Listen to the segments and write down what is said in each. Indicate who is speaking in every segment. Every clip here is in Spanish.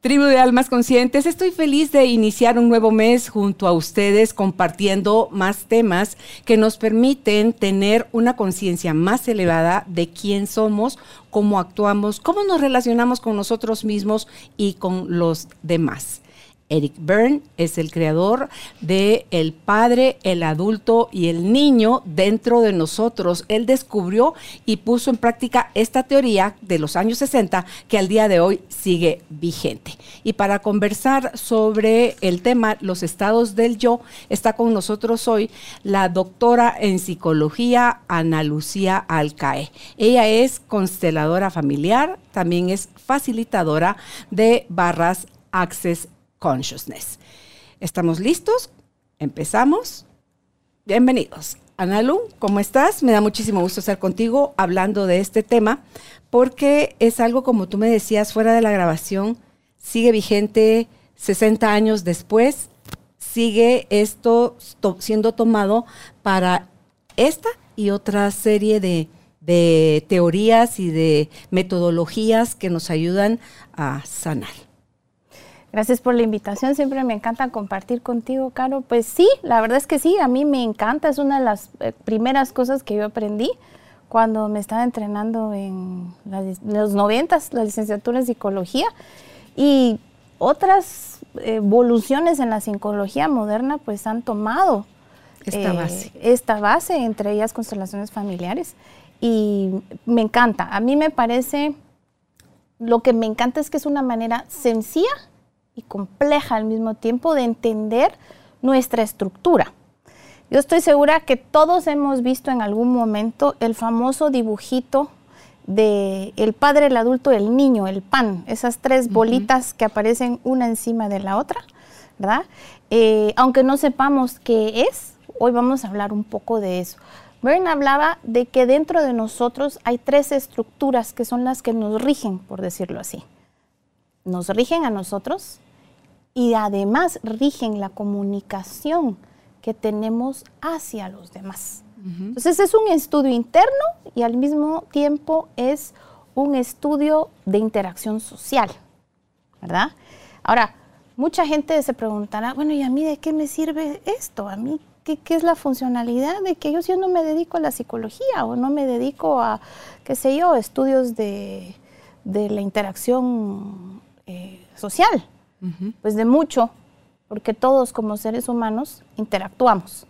Speaker 1: Tribu de Almas Conscientes, estoy feliz de iniciar un nuevo mes junto a ustedes compartiendo más temas que nos permiten tener una conciencia más elevada de quién somos, cómo actuamos, cómo nos relacionamos con nosotros mismos y con los demás. Eric Byrne es el creador de el padre, el adulto y el niño dentro de nosotros. Él descubrió y puso en práctica esta teoría de los años 60 que al día de hoy sigue vigente. Y para conversar sobre el tema los estados del yo, está con nosotros hoy la doctora en psicología Ana Lucía Alcae. Ella es consteladora familiar, también es facilitadora de barras Access Consciousness. ¿Estamos listos? Empezamos. Bienvenidos. Analu, ¿cómo estás? Me da muchísimo gusto estar contigo hablando de este tema porque es algo como tú me decías fuera de la grabación, sigue vigente 60 años después, sigue esto siendo tomado para esta y otra serie de, de teorías y de metodologías que nos ayudan a sanar.
Speaker 2: Gracias por la invitación, siempre me encanta compartir contigo, Caro. Pues sí, la verdad es que sí, a mí me encanta, es una de las eh, primeras cosas que yo aprendí cuando me estaba entrenando en los noventas, la licenciatura en psicología y otras evoluciones en la psicología moderna pues han tomado
Speaker 1: esta eh, base.
Speaker 2: esta base, entre ellas constelaciones familiares y me encanta. A mí me parece, lo que me encanta es que es una manera sencilla y compleja al mismo tiempo de entender nuestra estructura. Yo estoy segura que todos hemos visto en algún momento el famoso dibujito de el padre, el adulto, el niño, el pan, esas tres bolitas que aparecen una encima de la otra, ¿verdad? Eh, aunque no sepamos qué es, hoy vamos a hablar un poco de eso. Bern hablaba de que dentro de nosotros hay tres estructuras que son las que nos rigen, por decirlo así nos rigen a nosotros y además rigen la comunicación que tenemos hacia los demás. Entonces es un estudio interno y al mismo tiempo es un estudio de interacción social, ¿verdad? Ahora, mucha gente se preguntará, bueno, ¿y a mí de qué me sirve esto? ¿A mí qué, es la funcionalidad de que yo, si yo no me dedico a la psicología o no me dedico a, qué sé yo, estudios de, de la interacción eh, social, pues de mucho, porque todos como seres humanos interactuamos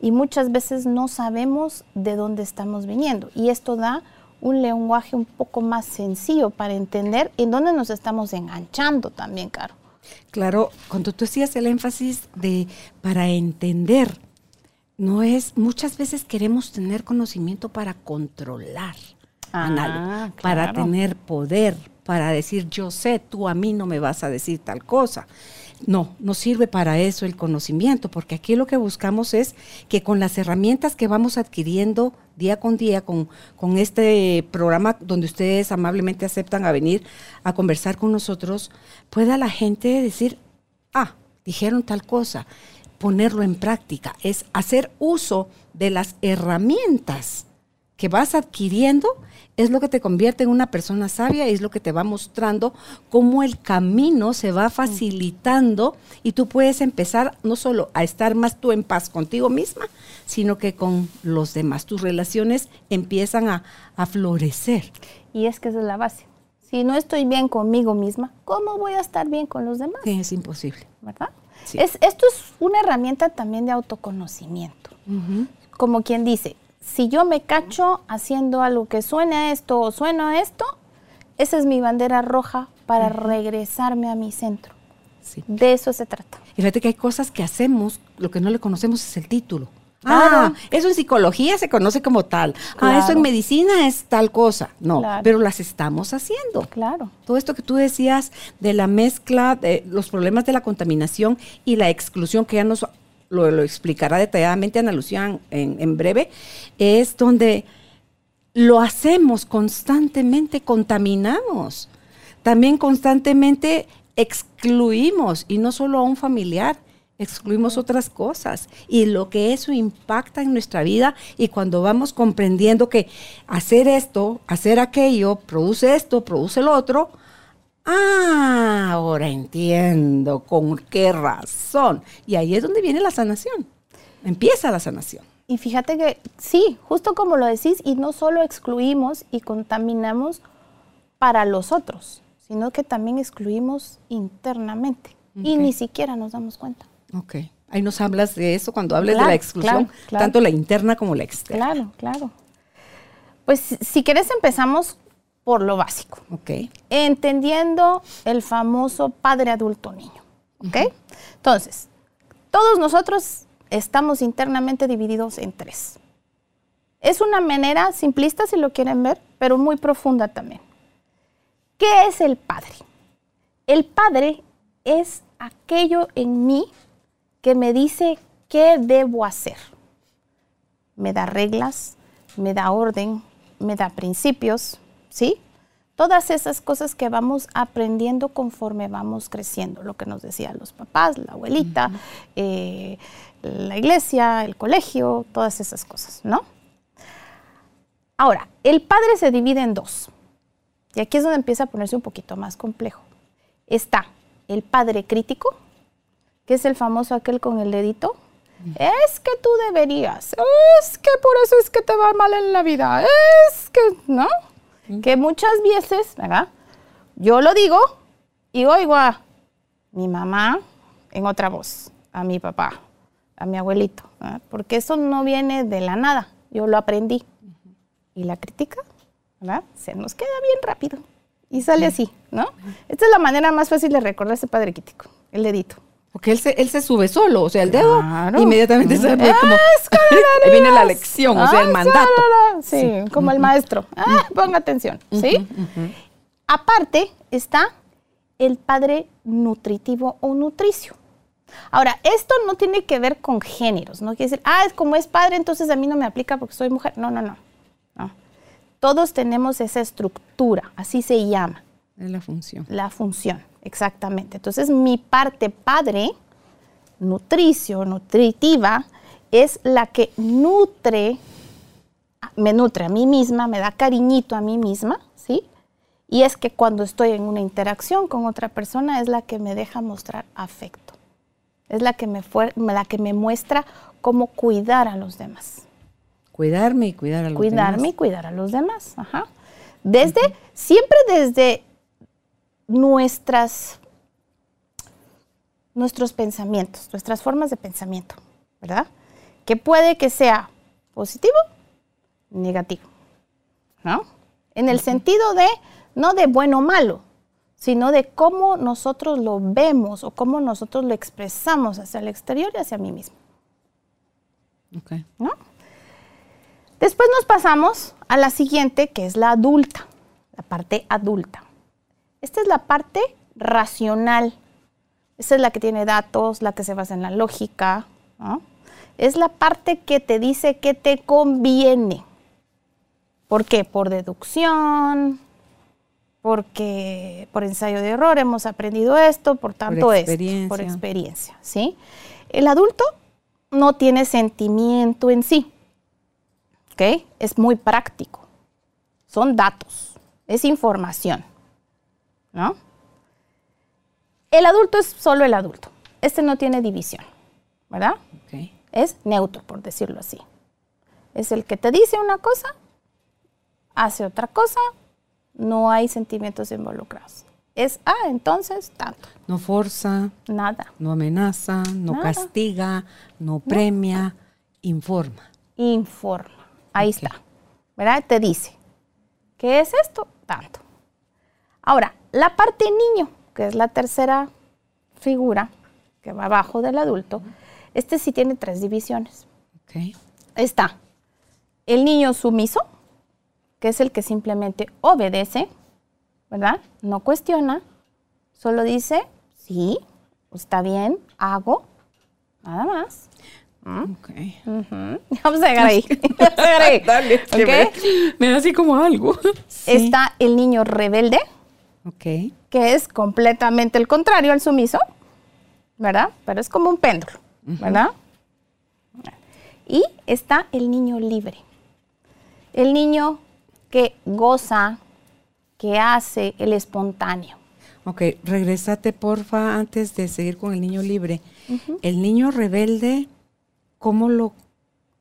Speaker 2: y muchas veces no sabemos de dónde estamos viniendo. Y esto da un lenguaje un poco más sencillo para entender en dónde nos estamos enganchando también, Caro.
Speaker 1: Claro, cuando tú hacías el énfasis de para entender, no es, muchas veces queremos tener conocimiento para controlar, ah, para tener poder, para decir yo sé, tú a mí no me vas a decir tal cosa. No, no sirve para eso el conocimiento, porque aquí lo que buscamos es que con las herramientas que vamos adquiriendo día con día, con, con este programa donde ustedes amablemente aceptan a venir a conversar con nosotros, pueda la gente decir, ah, dijeron tal cosa, ponerlo en práctica, es hacer uso de las herramientas que vas adquiriendo es lo que te convierte en una persona sabia y es lo que te va mostrando cómo el camino se va facilitando y tú puedes empezar no solo a estar más tú en paz contigo misma, sino que con los demás. Tus relaciones empiezan a, florecer.
Speaker 2: Y es que esa es la base. Si no estoy bien conmigo misma, ¿cómo voy a estar bien con los demás?
Speaker 1: es imposible.
Speaker 2: ¿Verdad? Es, esto es una herramienta también de autoconocimiento. Como quien dice, si yo me cacho haciendo algo que suene a esto o suena a esto, esa es mi bandera roja para regresarme a mi centro. De eso se trata.
Speaker 1: Y fíjate que hay cosas que hacemos, lo que no le conocemos es el título. Ah, eso en psicología se conoce como tal. Ah, eso en medicina es tal cosa. No, pero las estamos haciendo.
Speaker 2: Claro.
Speaker 1: Todo esto que tú decías de la mezcla, de los problemas de la contaminación y la exclusión que ya nos lo, explicará detalladamente Ana Lucía en, breve, es donde lo hacemos constantemente, contaminamos. También constantemente excluimos, y no solo a un familiar, excluimos otras cosas y lo que eso impacta en nuestra vida y cuando vamos comprendiendo que hacer esto, hacer aquello, produce esto, produce lo otro, ah, ahora entiendo con qué razón. Y ahí es donde viene la sanación, empieza la sanación.
Speaker 2: Y fíjate que sí, justo como lo decís, y no solo excluimos y contaminamos para los otros, sino que también excluimos internamente y ni siquiera nos damos cuenta.
Speaker 1: Ok. Ahí nos hablas de eso cuando hables de la exclusión, tanto la interna como la externa.
Speaker 2: Claro, claro. Pues si quieres empezamos por lo básico. Entendiendo el famoso padre adulto niño. Entonces, todos nosotros estamos internamente divididos en tres. Es una manera simplista si lo quieren ver, pero muy profunda también. ¿Qué es el padre? El padre es aquello en mí que me dice qué debo hacer. Me da reglas, me da orden, me da principios, ¿sí? Todas esas cosas que vamos aprendiendo conforme vamos creciendo, lo que nos decían los papás, la abuelita, eh, la iglesia, el colegio, todas esas cosas, ¿no? Ahora, el padre se divide en dos. Y aquí es donde empieza a ponerse un poquito más complejo. Está el padre crítico, que es el famoso aquel con el dedito. Es que tú deberías, es que por eso es que te va mal en la vida, es que, ¿no? Que muchas veces, ¿verdad? Yo lo digo y oigo a mi mamá en otra voz, a mi papá, a mi abuelito, porque eso no viene de la nada, yo lo aprendí. Y la crítica, ¿verdad? Se nos queda bien rápido y sale así, ¿no? Esta es la manera más fácil de recordar ese padre crítico, el dedito.
Speaker 1: Porque él se, él se sube solo, o sea, el dedo inmediatamente se ve como... ahí viene la lección, o sea, el mandato.
Speaker 2: Sí, como el maestro. Ah, ponga atención, ¿sí? Aparte está el padre nutritivo o nutricio. Ahora, esto no tiene que ver con géneros, no quiere decir, ah, es como es padre, entonces a mí no me aplica porque soy mujer. No, no, no. no. Todos tenemos esa estructura, así se llama.
Speaker 1: Es la función.
Speaker 2: La función. Exactamente. Entonces, mi parte padre, nutricio, nutritiva, es la que nutre, me nutre a mí misma, me da cariñito a mí misma, ¿sí? Y es que cuando estoy en una interacción con otra persona es la que me deja mostrar afecto. Es la que me, la que me muestra cómo cuidar a los demás.
Speaker 1: Cuidarme y cuidar a los
Speaker 2: demás. Cuidarme y cuidar a los demás. Ajá. Desde, siempre desde nuestras, nuestros pensamientos, nuestras formas de pensamiento, ¿verdad? Que puede que sea positivo, negativo, ¿no? En el sentido de, no de bueno o malo, sino de cómo nosotros lo vemos o cómo nosotros lo expresamos hacia el exterior y hacia mí mismo.
Speaker 1: Okay.
Speaker 2: ¿No? Después nos pasamos a la siguiente, que es la adulta, la parte adulta. Esta es la parte racional. Esta es la que tiene datos, la que se basa en la lógica. Es la parte que te dice que te conviene. ¿Por qué? Por deducción, porque por ensayo de error hemos aprendido esto, por tanto por esto, por experiencia. ¿sí? El adulto no tiene sentimiento en sí. ¿ok? Es muy práctico. Son datos, es información. ¿No? El adulto es solo el adulto. Este no tiene división, ¿verdad? Es neutro, por decirlo así. Es el que te dice una cosa, hace otra cosa, no hay sentimientos involucrados. Es, ah, entonces, tanto.
Speaker 1: No forza.
Speaker 2: Nada.
Speaker 1: No amenaza, no castiga, no premia, informa.
Speaker 2: Informa. Ahí está. ¿Verdad? Te dice, ¿qué es esto? Tanto. Ahora, la parte niño, que es la tercera figura que va abajo del adulto, este sí tiene tres divisiones. Está el niño sumiso, que es el que simplemente obedece, ¿verdad? No cuestiona, solo dice, sí, está bien, hago, nada más.
Speaker 1: Ok.
Speaker 2: Ujú. Vamos a llegar ahí. Vamos a llegar ahí.
Speaker 1: Dale,
Speaker 2: ¿Ok?
Speaker 1: me, me da así como algo.
Speaker 2: Está el niño rebelde,
Speaker 1: Ok.
Speaker 2: que es completamente el contrario al sumiso, ¿verdad? Pero es como un péndulo, ¿verdad? Y está el niño libre. El niño que goza, que hace el espontáneo.
Speaker 1: Ok, regresate porfa antes de seguir con el niño libre. El niño rebelde, ¿cómo lo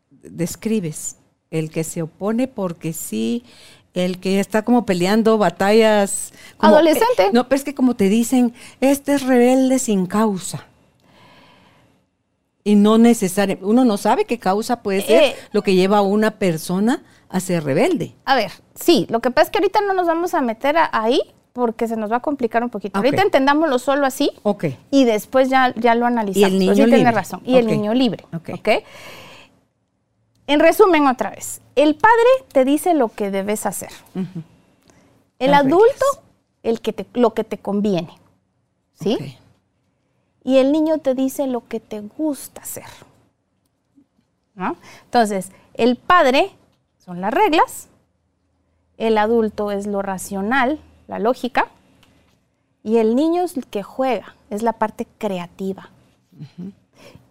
Speaker 1: describes? El que se opone porque sí, el que está como peleando batallas. como-
Speaker 2: Adolescente.
Speaker 1: eh, no, pero es que como te dicen, este es rebelde sin causa. Y no necesariamente, uno no sabe qué causa puede ser
Speaker 2: Eh.
Speaker 1: lo que lleva a una persona a ser rebelde.
Speaker 2: A ver, sí, lo que pasa es que ahorita no nos vamos a meter a- ahí porque se nos va a complicar un poquito. Ahorita entendámoslo solo así
Speaker 1: Ok.
Speaker 2: y después ya, ya lo analizamos.
Speaker 1: Y el niño libre.
Speaker 2: tiene razón. Y el niño libre.
Speaker 1: Ok.
Speaker 2: ¿ok? En resumen, otra vez, el padre te dice lo que debes hacer. El
Speaker 1: Las
Speaker 2: adulto,
Speaker 1: reglas.
Speaker 2: el que te, lo que te conviene. ¿sí? Y el niño te dice lo que te gusta hacer. ¿no? Entonces, el padre son las reglas, el adulto es lo racional, la lógica, y el niño es el que juega, es la parte creativa.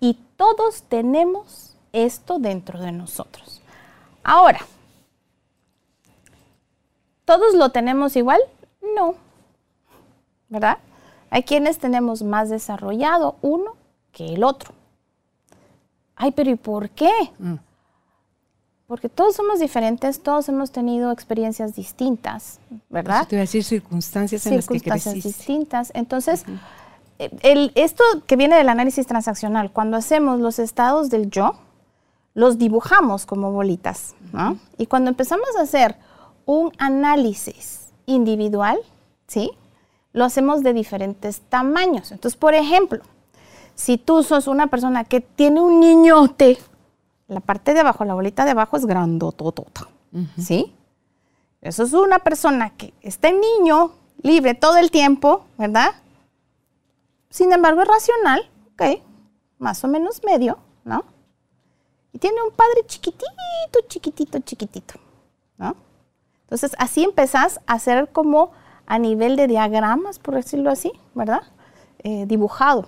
Speaker 2: Y todos tenemos esto dentro de nosotros. Ahora, ¿todos lo tenemos igual? No. ¿Verdad? Hay quienes tenemos más desarrollado uno que el otro. Ay, pero ¿y por qué?
Speaker 1: Mm.
Speaker 2: Porque todos somos diferentes, todos hemos tenido experiencias distintas, ¿verdad?
Speaker 1: Eso te iba a decir circunstancias en las que creciste.
Speaker 2: distintas. Entonces, el- esto que viene del análisis transaccional, cuando hacemos los estados del yo, los dibujamos como bolitas, ¿no? Y cuando empezamos a hacer un análisis individual, ¿sí? Lo hacemos de diferentes tamaños. Entonces, por ejemplo, si tú sos una persona que tiene un niñote, la parte de abajo, la bolita de abajo es grandototota, ¿sí? Eso es una persona que está en niño, libre todo el tiempo, ¿verdad? Sin embargo, es racional, ok, más o menos medio, ¿no? Y tiene un padre chiquitito, chiquitito, chiquitito, ¿no? Entonces, así empezás a hacer como a nivel de diagramas, por decirlo así, ¿verdad? Eh, dibujado.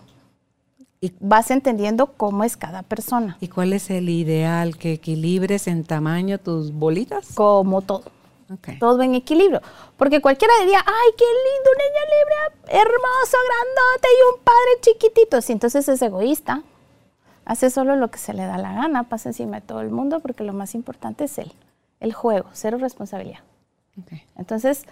Speaker 2: Y vas entendiendo cómo es cada persona,
Speaker 1: ¿Y cuál es el ideal? ¿Que equilibres en tamaño tus bolitas?
Speaker 2: como todo.
Speaker 1: Ok.
Speaker 2: todo en equilibrio. Porque cualquiera diría, ay, qué lindo, un niño libre, hermoso, grandote y un padre chiquitito. Sí, entonces es egoísta. Hace solo lo que se le da la gana, pasa encima de todo el mundo, porque lo más importante es él, el juego, cero responsabilidad.
Speaker 1: ok.
Speaker 2: Entonces,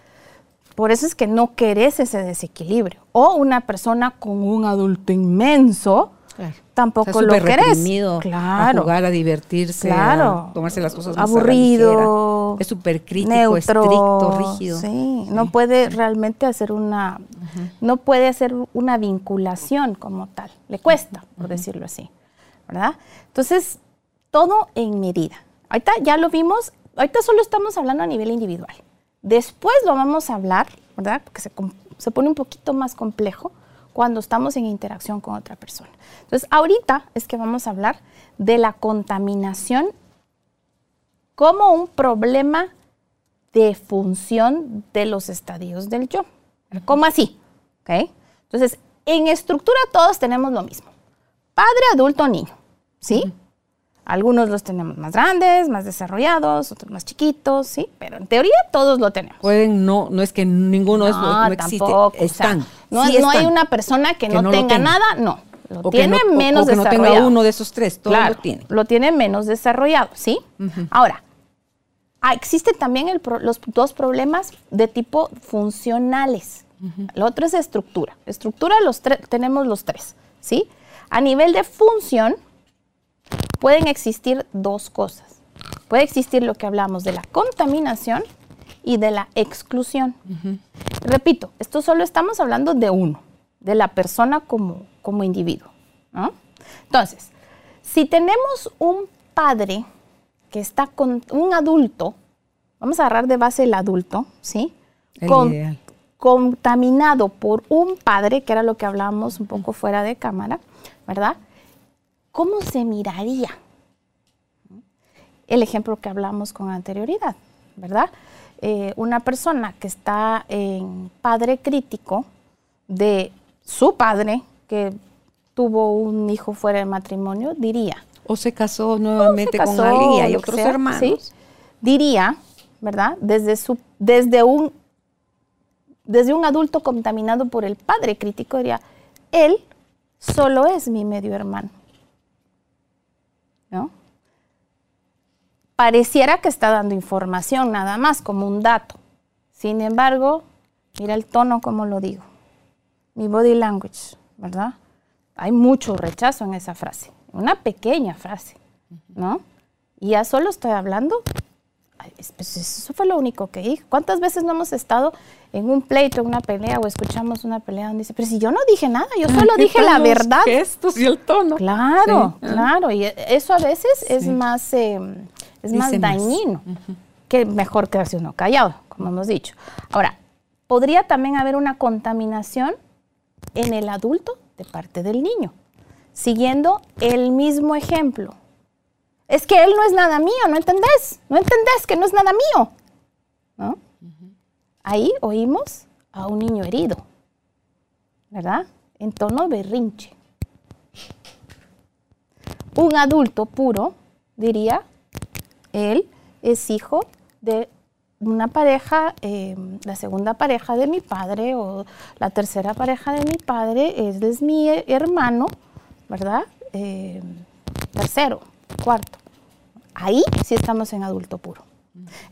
Speaker 2: por eso es que no querés ese desequilibrio. O una persona con un adulto inmenso,
Speaker 1: Claro.
Speaker 2: tampoco lo querés. Claro.
Speaker 1: a jugar, a divertirse,
Speaker 2: Claro.
Speaker 1: a tomarse las cosas más
Speaker 2: aburrido.
Speaker 1: Es súper crítico,
Speaker 2: neutro,
Speaker 1: estricto, rígido.
Speaker 2: Sí, no puede realmente hacer una, no puede hacer una vinculación como tal. Le cuesta, por decirlo así, ¿verdad? Entonces, todo en medida. Ahorita ya lo vimos, ahorita solo estamos hablando a nivel individual. Después lo vamos a hablar, ¿verdad? Porque se, se pone un poquito más complejo cuando estamos en interacción con otra persona. Entonces, ahorita es que vamos a hablar de la contaminación como un problema de función de los estadios del yo. ¿Cómo así? ¿Ok? Entonces, en estructura todos tenemos lo mismo. Padre, adulto, niño. ¿Sí? Algunos los tenemos más grandes, más desarrollados, otros más chiquitos, ¿sí? Pero en teoría todos lo tenemos.
Speaker 1: Pueden, no, no es que ninguno es, no, no existe.
Speaker 2: tampoco, o sea,
Speaker 1: Están.
Speaker 2: no,
Speaker 1: sí
Speaker 2: no hay una persona que,
Speaker 1: Que
Speaker 2: no,
Speaker 1: no
Speaker 2: tenga nada, no. Lo
Speaker 1: O
Speaker 2: tiene
Speaker 1: no-
Speaker 2: menos
Speaker 1: o que no tenga
Speaker 2: desarrollado.
Speaker 1: uno de esos tres, todos
Speaker 2: Claro,
Speaker 1: lo tienen.
Speaker 2: Lo tiene menos desarrollado, ¿sí? Ahora, ah, existen también el pro- los dos problemas de tipo funcionales. El otro es estructura. Estructura los tenemos los tres, ¿sí? A nivel de función, pueden existir dos cosas. Puede existir lo que hablamos de la contaminación y de la exclusión. Repito, esto solo estamos hablando de uno, de la persona como, como individuo. ¿no? Entonces, si tenemos un padre que está con un adulto, vamos a agarrar de base el adulto, ¿sí?
Speaker 1: El
Speaker 2: Con-
Speaker 1: ideal.
Speaker 2: contaminado por un padre, que era lo que hablábamos un poco fuera de cámara, ¿verdad? ¿cómo se miraría? El ejemplo que hablamos con anterioridad, ¿verdad? Eh, una persona que está en padre crítico de su padre, que tuvo un hijo fuera de matrimonio, diría.
Speaker 1: O se casó nuevamente con alguien y otros hermanos.
Speaker 2: diría, ¿verdad? Desde, su, desde, un, desde un adulto contaminado por el padre crítico, diría, él solo es mi medio hermano. ¿No? Pareciera que está dando información nada más, como un dato. Sin embargo, mira el tono como lo digo. Mi body language, ¿verdad? Hay mucho rechazo en esa frase. Una pequeña frase, ¿no? Y ya solo estoy hablando pues eso fue lo único que dije. ¿Cuántas veces no hemos estado en un pleito, en una pelea o escuchamos una pelea donde dice, pero si yo no dije nada, yo solo dije la verdad.
Speaker 1: Gestos y el tono.
Speaker 2: Claro, claro. Y eso a veces es más, eh, es más dañino que mejor quedarse uno callado, como hemos dicho. Ahora, podría también haber una contaminación en el adulto de parte del niño, siguiendo el mismo ejemplo es que él no es nada mío, ¿no entendés? ¿No entendés que no es nada mío? ¿No? Ahí oímos a un niño herido, ¿verdad? En tono berrinche. Un adulto puro diría, él es hijo de una pareja, eh, la segunda pareja de mi padre o la tercera pareja de mi padre, él es mi hermano, ¿verdad? Eh, tercero, cuarto. Ahí sí estamos en adulto puro.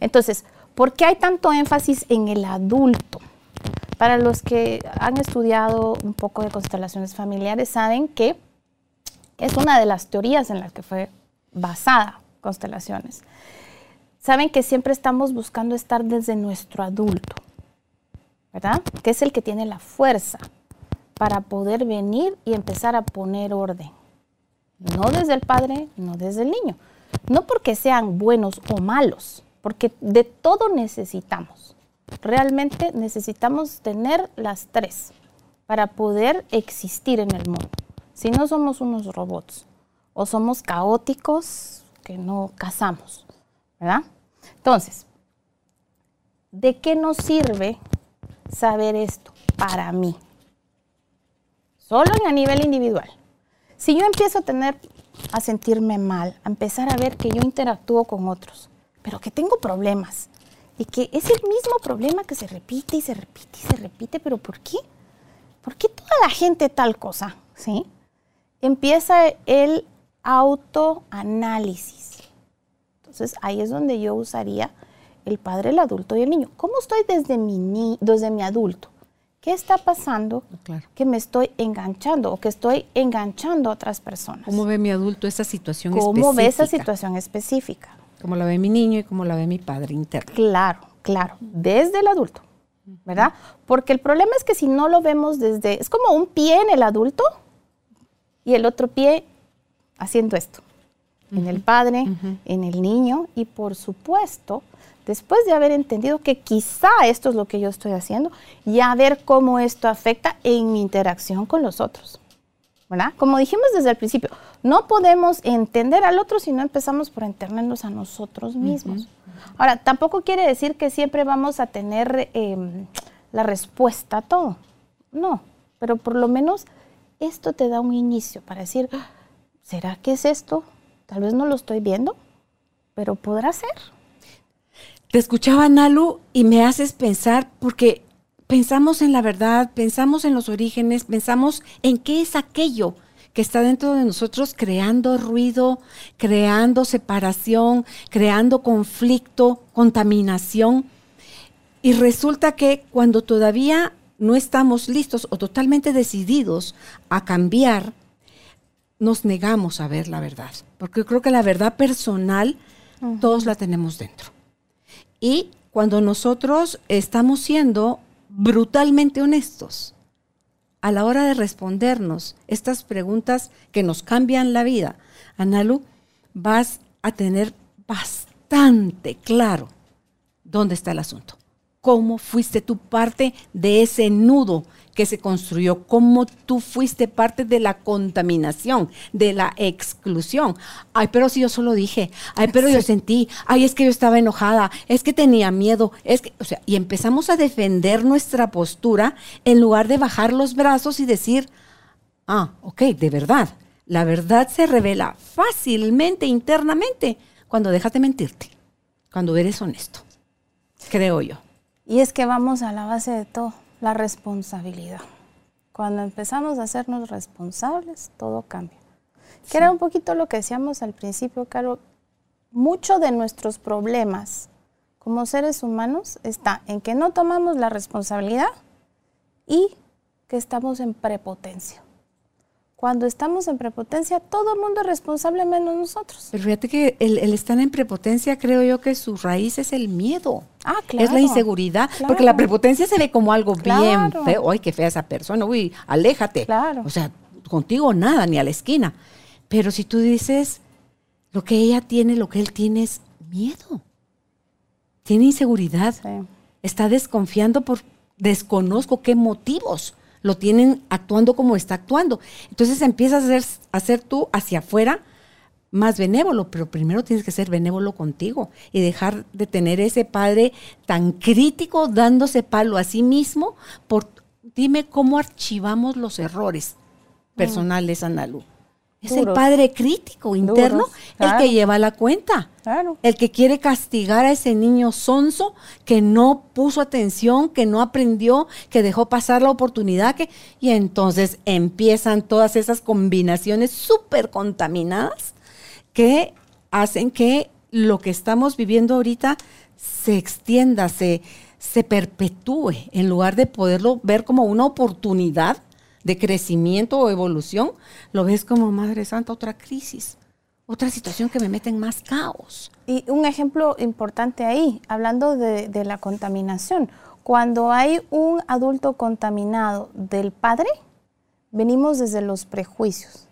Speaker 2: Entonces, ¿por qué hay tanto énfasis en el adulto? Para los que han estudiado un poco de constelaciones familiares, saben que es una de las teorías en las que fue basada constelaciones. Saben que siempre estamos buscando estar desde nuestro adulto, ¿verdad? Que es el que tiene la fuerza para poder venir y empezar a poner orden. No desde el padre, no desde el niño. No porque sean buenos o malos, porque de todo necesitamos. Realmente necesitamos tener las tres para poder existir en el mundo. Si no somos unos robots o somos caóticos que no cazamos, ¿verdad? Entonces, ¿de qué nos sirve saber esto para mí? Solo en a nivel individual. Si yo empiezo a tener a sentirme mal, a empezar a ver que yo interactúo con otros, pero que tengo problemas y que es el mismo problema que se repite y se repite y se repite, pero ¿por qué? ¿Por qué toda la gente tal cosa? ¿Sí? Empieza el autoanálisis. Entonces ahí es donde yo usaría el padre, el adulto y el niño. ¿Cómo estoy desde mi, desde mi adulto? ¿Qué está pasando que me estoy enganchando o que estoy enganchando a otras personas?
Speaker 1: ¿Cómo ve mi adulto esa situación
Speaker 2: específica? ¿Cómo ve esa situación específica?
Speaker 1: ¿Cómo la ve mi niño y cómo la ve mi padre interno?
Speaker 2: Claro, claro, desde el adulto, ¿verdad? Porque el problema es que si no lo vemos desde, es como un pie en el adulto y el otro pie haciendo esto, en el padre, en el niño y por supuesto después de haber entendido que quizá esto es lo que yo estoy haciendo, ya ver cómo esto afecta en mi interacción con los otros. ¿Verdad? Como dijimos desde el principio, no podemos entender al otro si no empezamos por entendernos a nosotros mismos. Ahora, tampoco quiere decir que siempre vamos a tener em, la respuesta a todo. No, pero por lo menos esto te da un inicio para decir, ah, ¿será que es esto? Tal vez no lo estoy viendo, pero podrá ser.
Speaker 1: Te escuchaba, Nalu, y me haces pensar, porque pensamos en la verdad, pensamos en los orígenes, pensamos en qué es aquello que está dentro de nosotros creando ruido, creando separación, creando conflicto, contaminación. Y resulta que cuando todavía no estamos listos o totalmente decididos a cambiar, nos negamos a ver la verdad. Porque yo creo que la verdad personal todos la tenemos dentro. Y cuando nosotros estamos siendo brutalmente honestos a la hora de respondernos estas preguntas que nos cambian la vida, Analu, vas a tener bastante claro dónde está el asunto. cómo fuiste tú parte de ese nudo que se construyó, cómo tú fuiste parte de la contaminación, de la exclusión. Ay, pero si yo solo dije, ay, pero yo sentí, ay, es que yo estaba enojada, es que tenía miedo, es que, o sea, y empezamos a defender nuestra postura en lugar de bajar los brazos y decir, ah, ok, de verdad, la verdad se revela fácilmente internamente cuando dejas de mentirte, cuando eres honesto, creo yo.
Speaker 2: Y es que vamos a la base de todo, la responsabilidad. Cuando empezamos a hacernos responsables, todo cambia. Que era un poquito lo que decíamos al principio, Caro. Mucho de nuestros problemas como seres humanos está en que no tomamos la responsabilidad y que estamos en prepotencia. Cuando estamos en prepotencia, todo el mundo es responsable menos nosotros.
Speaker 1: Pero fíjate que el, estar en prepotencia, creo yo que su raíz es el miedo.
Speaker 2: Ah, claro.
Speaker 1: Es la inseguridad. Porque la prepotencia se ve como algo bien feo. Ay, qué fea esa persona. Uy, aléjate.
Speaker 2: Claro.
Speaker 1: O sea, contigo nada, ni a la esquina. Pero si tú dices, lo que ella tiene, lo que él tiene es miedo. Tiene inseguridad. Está desconfiando por desconozco qué motivos lo tienen actuando como está actuando. Entonces empiezas a ser, tú hacia afuera más benévolo, pero primero tienes que ser benévolo contigo y dejar de tener ese padre tan crítico dándose palo a sí mismo por dime cómo archivamos los errores personales, Analu. Es el padre crítico interno el que lleva la cuenta. El que quiere castigar a ese niño sonso que no puso atención, que no aprendió, que dejó pasar la oportunidad. Que, y entonces empiezan todas esas combinaciones súper contaminadas que hacen que lo que estamos viviendo ahorita se extienda, se, se perpetúe, en lugar de poderlo ver como una oportunidad de crecimiento o evolución, lo ves como, Madre Santa, otra crisis, otra situación que me mete en más caos.
Speaker 2: Y un ejemplo importante ahí, hablando de, de la contaminación, cuando hay un adulto contaminado del padre, venimos desde los prejuicios.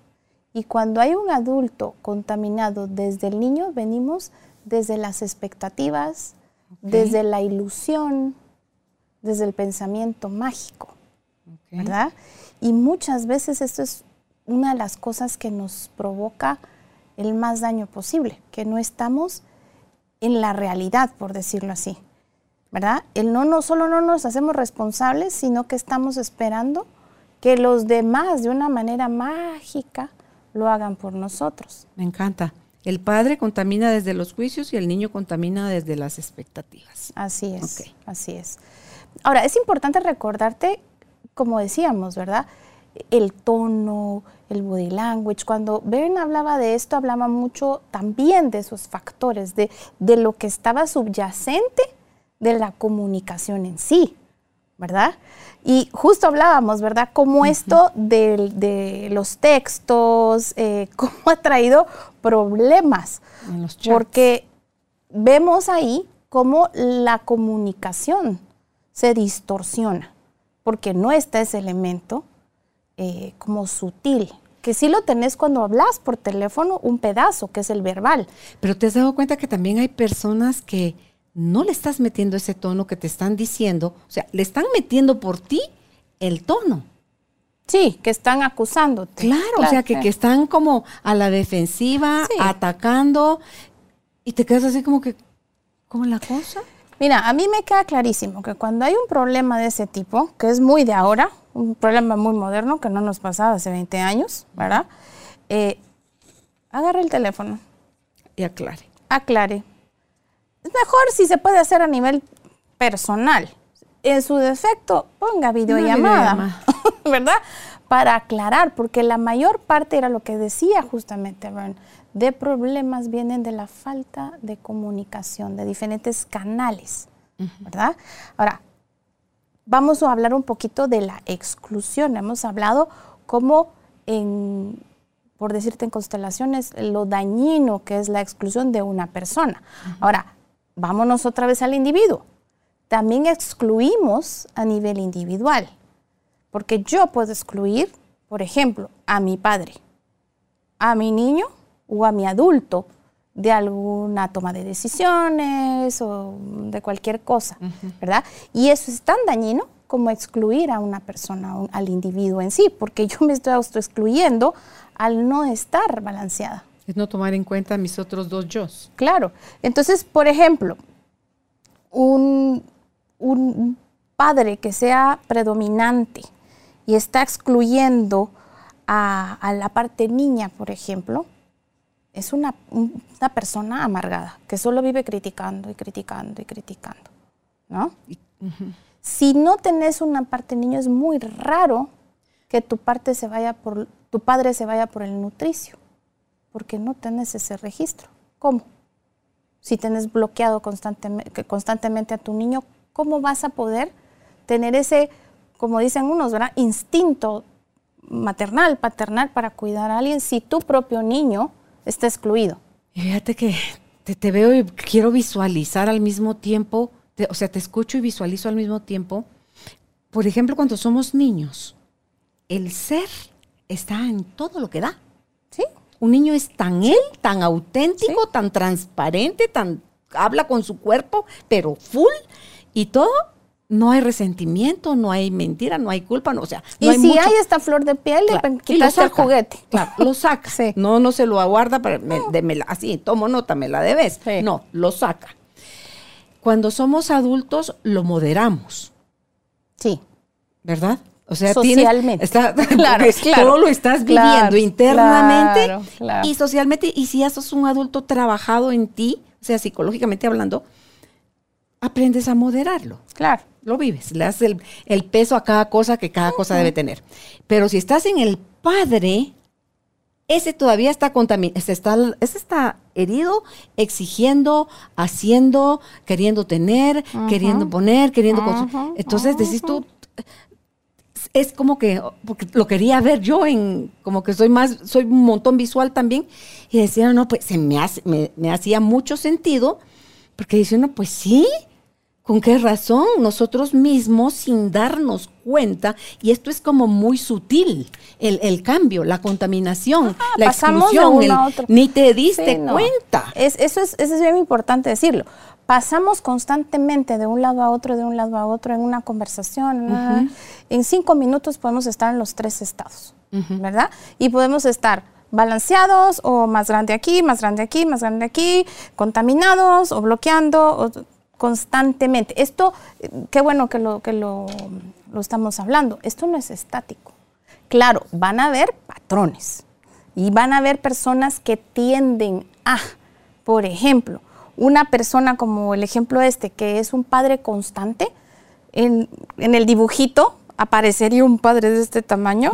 Speaker 2: Y cuando hay un adulto contaminado desde el niño, venimos desde las expectativas, desde la ilusión, desde el pensamiento mágico, ¿verdad? Y muchas veces esto es una de las cosas que nos provoca el más daño posible, que no estamos en la realidad, por decirlo así. ¿Verdad? El no, no solo no nos hacemos responsables, sino que estamos esperando que los demás de una manera mágica lo hagan por nosotros.
Speaker 1: Me encanta. El padre contamina desde los juicios y el niño contamina desde las expectativas.
Speaker 2: Así es, así es. Ahora, es importante recordarte como decíamos, ¿verdad? El tono, el body language. Cuando Bern hablaba de esto, hablaba mucho también de esos factores, de, lo que estaba subyacente de la comunicación en sí, ¿verdad? Y justo hablábamos, ¿verdad? Cómo esto de, los textos, eh, cómo ha traído problemas. porque vemos ahí cómo la comunicación se distorsiona porque no está ese elemento eh, como sutil, que sí lo tenés cuando hablas por teléfono, un pedazo, que es el verbal.
Speaker 1: Pero te has dado cuenta que también hay personas que no le estás metiendo ese tono que te están diciendo, o sea, le están metiendo por ti el tono.
Speaker 2: Sí, que están acusándote.
Speaker 1: Claro, o sea, que, que, están como a la defensiva, atacando, y te quedas así como que, ¿cómo la cosa?
Speaker 2: Mira, a mí me queda clarísimo que cuando hay un problema de ese tipo, que es muy de ahora, un problema muy moderno que no nos pasaba hace 20 años, ¿verdad? Eh, agarre el teléfono.
Speaker 1: Y aclare.
Speaker 2: Aclare. Es mejor si se puede hacer a nivel personal. En su defecto, ponga videollamada, ¿verdad? Para aclarar, porque la mayor parte era lo que decía justamente Bern de problemas vienen de la falta de comunicación, de diferentes canales, ¿verdad? Ahora, vamos a hablar un poquito de la exclusión. Hemos hablado cómo, en, por decirte en constelaciones, lo dañino que es la exclusión de una persona. Ahora, vámonos otra vez al individuo. También excluimos a nivel individual, porque yo puedo excluir, por ejemplo, a mi padre, a mi niño o a mi adulto de alguna toma de decisiones o de cualquier cosa, ¿verdad? Y eso es tan dañino como excluir a una persona, al individuo en sí, porque yo me estoy autoexcluyendo al no estar balanceada.
Speaker 1: Es no tomar en cuenta mis otros dos yo.
Speaker 2: Claro. Entonces, por ejemplo, un, padre que sea predominante y está excluyendo a, a la parte niña, por ejemplo, es una, persona amargada, que solo vive criticando y criticando y criticando, ¿no? Si no tenés una parte niño, es muy raro que tu parte se vaya por, tu padre se vaya por el nutricio, porque no tenés ese registro. ¿Cómo? Si tenés bloqueado constantemente, constantemente a tu niño, ¿cómo vas a poder tener ese, como dicen unos, ¿verdad? instinto maternal, paternal para cuidar a alguien si tu propio niño está excluido.
Speaker 1: Y fíjate que te, veo y quiero visualizar al mismo tiempo, o sea, te escucho y visualizo al mismo tiempo. Por ejemplo, cuando somos niños, el ser está en todo lo que da.
Speaker 2: ¿Sí?
Speaker 1: Un niño es tan él, tan auténtico, tan transparente, tan habla con su cuerpo, pero full y todo no hay resentimiento, no hay mentira, no hay culpa, no, o sea,
Speaker 2: y
Speaker 1: si
Speaker 2: hay esta flor de piel, le quitas el juguete.
Speaker 1: Claro, lo saca. No, no se lo aguarda para así, tomo nota, me la debes. No, lo saca. Cuando somos adultos, lo moderamos.
Speaker 2: Sí.
Speaker 1: ¿Verdad? O sea,
Speaker 2: socialmente.
Speaker 1: está, claro, todo lo estás viviendo internamente y socialmente. Y si ya sos un adulto trabajado en ti, o sea, psicológicamente hablando, aprendes a moderarlo.
Speaker 2: Claro.
Speaker 1: Lo vives, le das el, peso a cada cosa que cada cosa debe tener. Pero si estás en el padre, ese todavía está contaminado, ese está, ese está herido, exigiendo, haciendo, queriendo tener, queriendo poner, queriendo... Entonces decís tú, es como que, porque lo quería ver yo en, como que soy más, soy un montón visual también, y decía, no, pues se me, hace, me, me hacía mucho sentido, porque dice uno, pues sí, ¿Con qué razón? Nosotros mismos sin darnos cuenta, y esto es como muy sutil, el, cambio, la contaminación, la exclusión, ni te diste cuenta.
Speaker 2: eso, es, eso es bien importante decirlo. Pasamos constantemente de un lado a otro, de un lado a otro, en una conversación. En cinco minutos podemos estar en los tres estados, ¿verdad? Y podemos estar balanceados o más grande aquí, más grande aquí, más grande aquí, contaminados o bloqueando. O, constantemente. Esto, qué bueno que lo, que lo, estamos hablando, esto no es estático. Claro, van a haber patrones y van a haber personas que tienden a, por ejemplo, una persona como el ejemplo este, que es un padre constante, en, el dibujito aparecería un padre de este tamaño,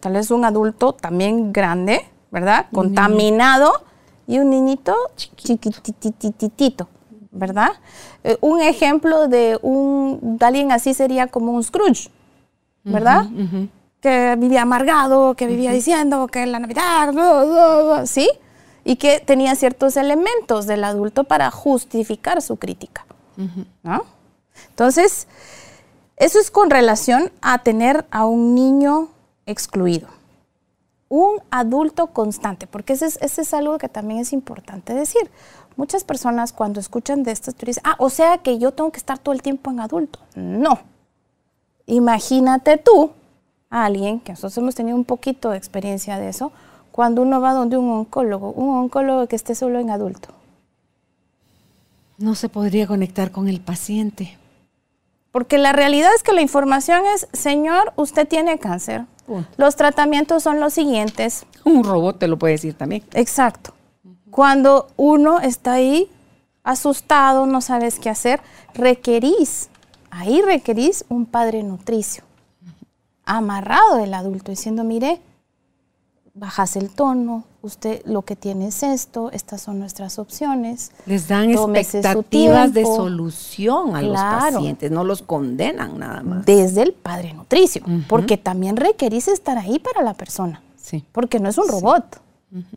Speaker 2: tal vez un adulto también grande, ¿verdad? Contaminado y un niñito chiquitititito. ¿Verdad? Eh, un ejemplo de, un, alguien así sería como un Scrooge, ¿verdad? Que vivía amargado, que vivía diciendo que la Navidad, ¿sí? Y que tenía ciertos elementos del adulto para justificar su crítica, Entonces, eso es con relación a tener a un niño excluido. Un adulto constante, porque ese es, ese es algo que también es importante decir muchas personas cuando escuchan de estas dicen, ah, o sea que yo tengo que estar todo el tiempo en adulto. No. Imagínate tú, a alguien, que nosotros hemos tenido un poquito de experiencia de eso, cuando uno va donde un oncólogo, un oncólogo que esté solo en adulto.
Speaker 1: No se podría conectar con el paciente.
Speaker 2: Porque la realidad es que la información es, señor, usted tiene cáncer. Los tratamientos son los siguientes.
Speaker 1: Un robot te lo puede decir también.
Speaker 2: Exacto. Cuando uno está ahí asustado, no sabes qué hacer, requerís, ahí requerís un padre nutricio, amarrado del adulto, diciendo, mire, bajas el tono, usted lo que tiene es esto, estas son nuestras opciones.
Speaker 1: Les dan expectativas de solución a los pacientes, no los condenan nada más.
Speaker 2: Desde el padre nutricio, porque también requerís estar ahí para la persona, sí. porque no es un robot.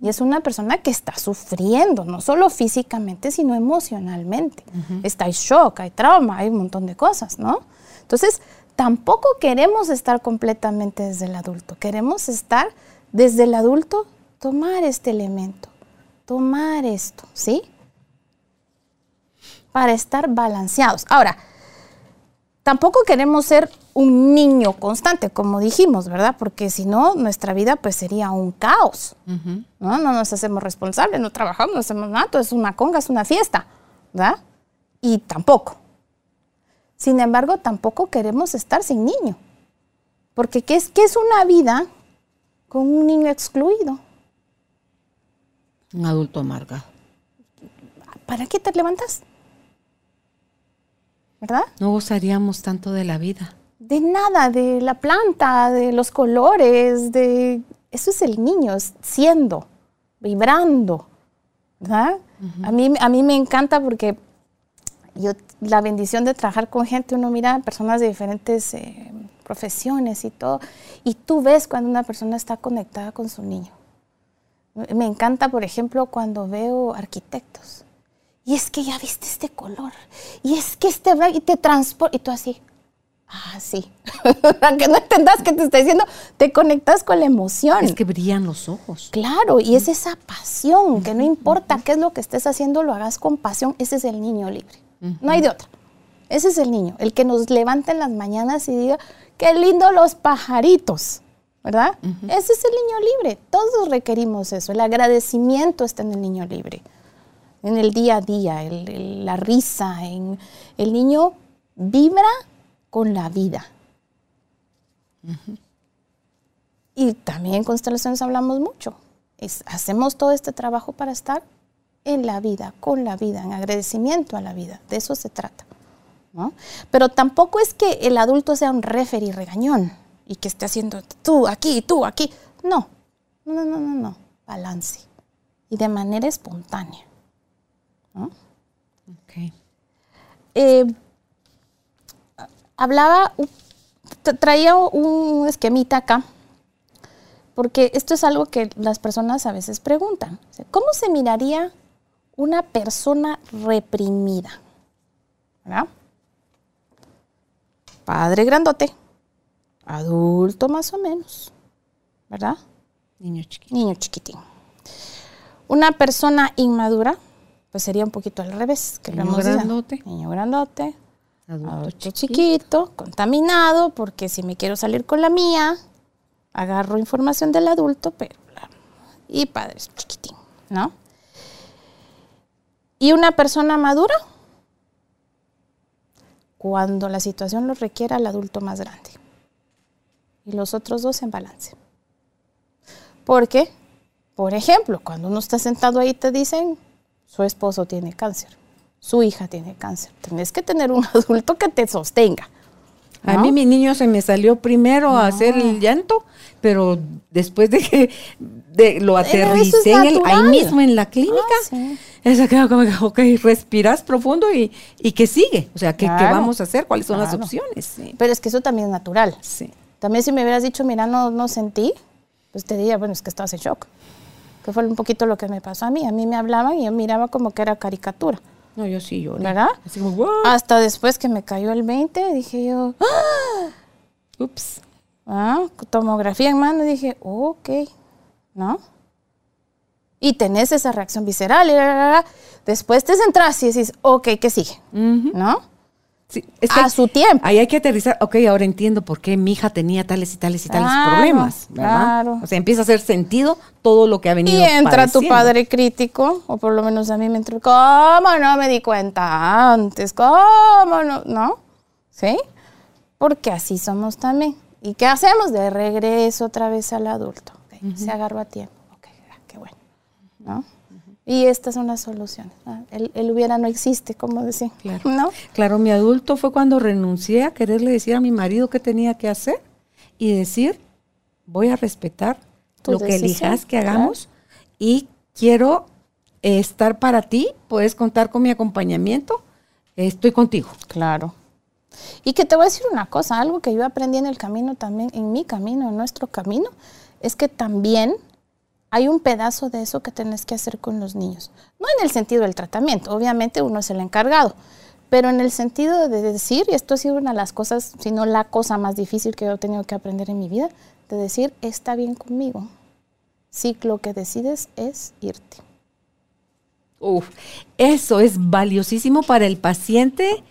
Speaker 2: Y es una persona que está sufriendo, no solo físicamente, sino emocionalmente. Está en shock, hay trauma, hay un montón de cosas, ¿no? Entonces, tampoco queremos estar completamente desde el adulto. Queremos estar desde el adulto, tomar este elemento, tomar esto, ¿sí? Para estar balanceados. Ahora, tampoco queremos ser un niño constante, como dijimos, ¿verdad? Porque si no, nuestra vida pues sería un caos. ¿no? no nos hacemos responsables, no trabajamos, no hacemos nada, todo es una conga, es una fiesta, ¿verdad? Y tampoco. Sin embargo, tampoco queremos estar sin niño. Porque ¿qué es, qué es una vida con un niño excluido?
Speaker 1: Un adulto amargado.
Speaker 2: ¿Para qué te levantas? ¿Verdad?
Speaker 1: No gozaríamos tanto de la vida.
Speaker 2: De nada, de la planta, de los colores, de... Eso es el niño, siendo, vibrando, ¿verdad? a, mí, a mí me encanta porque yo, la bendición de trabajar con gente, uno mira personas de diferentes eh, profesiones y todo, y tú ves cuando una persona está conectada con su niño. Me encanta, por ejemplo, cuando veo arquitectos. Y es que ya viste este color. Y es que este y te transporta. Y tú así. Ah, sí. Aunque no entendas que te está diciendo, te conectas con la emoción.
Speaker 1: Es que brillan los ojos.
Speaker 2: Claro, y es esa pasión, que no importa qué es lo que estés haciendo, lo hagas con pasión. Ese es el niño libre. No hay de otra. Ese es el niño, el que nos levanta en las mañanas y diga, qué lindo los pajaritos. ¿verdad? Ese es el niño libre. Todos requerimos eso. El agradecimiento está en el niño libre, en el día a día, la risa. En, el niño vibra con la vida. Y también en constelaciones hablamos mucho. hacemos todo este trabajo para estar en la vida, con la vida, en agradecimiento a la vida. De eso se trata. Pero tampoco es que el adulto sea un y regañón y que esté haciendo tú aquí, tú aquí. No, no, no, no, no, balance. Y de manera espontánea. Eh, hablaba, traía un esquemita acá, porque esto es algo que las personas a veces preguntan. ¿Cómo se miraría una persona reprimida? ¿Verdad? Padre grandote, adulto más o menos, ¿verdad?
Speaker 1: Niño chiquitín.
Speaker 2: Niño chiquitín. Una persona inmadura, pues sería un poquito al revés. Que
Speaker 1: Niño grandote.
Speaker 2: Niño grandote. Adulto, chiquito, contaminado, porque si me quiero salir con la mía, agarro información del adulto, pero... Y padre chiquitín, ¿no? Y una persona madura, cuando la situación lo requiera, al adulto más grande. Y los otros dos en balance. Porque, por ejemplo, cuando uno está sentado ahí te dicen, su esposo tiene cáncer, su hija tiene cáncer. Tienes que tener un adulto que te sostenga.
Speaker 1: A mí mi niño se me salió primero a hacer el llanto, pero después de que lo aterricé ahí mismo en la clínica, ah, esa quedó como que, ok, respiras profundo y, y que sigue. O sea, ¿qué, vamos a hacer? ¿Cuáles son las opciones?
Speaker 2: Pero es que eso también es natural. Sí. También si me hubieras dicho, mira, no, no sentí, pues te diría, bueno, es que estabas en shock. Que fue un poquito lo que me pasó a mí. A mí me hablaban y yo miraba como que era caricatura.
Speaker 1: No, yo sí, yo.
Speaker 2: ¿Verdad? Así como, Hasta después que me cayó el 20, dije yo, ¡Ah! ups. Ah, tomografía en mano, dije, ok, ¿no? Y tenés esa reacción visceral y después te centras y decís, ok, ¿qué sigue? ¿No? A su tiempo.
Speaker 1: Ahí hay que aterrizar. Ok, ahora entiendo por qué mi hija tenía tales y tales y tales problemas, ¿verdad? Claro. O sea, empieza a hacer sentido todo lo que ha venido.
Speaker 2: Y entra tu padre crítico, o por lo menos a mí me entró, ¿cómo no me di cuenta antes? ¿Cómo no? ¿No? ¿Sí? Porque así somos también. ¿Y qué hacemos? De regreso otra vez al adulto. Se agarró a tiempo. Ok, qué bueno. ¿No? Y estas son las soluciones. El, hubiera no existe, como decía.
Speaker 1: Claro. ¿no? claro, mi adulto fue cuando renuncié a quererle decir a mi marido qué tenía que hacer y decir, voy a respetar lo que elijas que hagamos y quiero estar para ti, puedes contar con mi acompañamiento, estoy contigo.
Speaker 2: Claro. Y que te voy a decir una cosa, algo que yo aprendí en el camino también, en mi camino, en nuestro camino, es que también hay un pedazo de eso que tenés que hacer con los niños. No en el sentido del tratamiento, obviamente uno es el encargado, pero en el sentido de decir, y esto ha sido una de las cosas, si no la cosa más difícil que yo he tenido que aprender en mi vida, de decir, está bien conmigo. Si lo que decides es irte.
Speaker 1: Uf, eso es valiosísimo para el paciente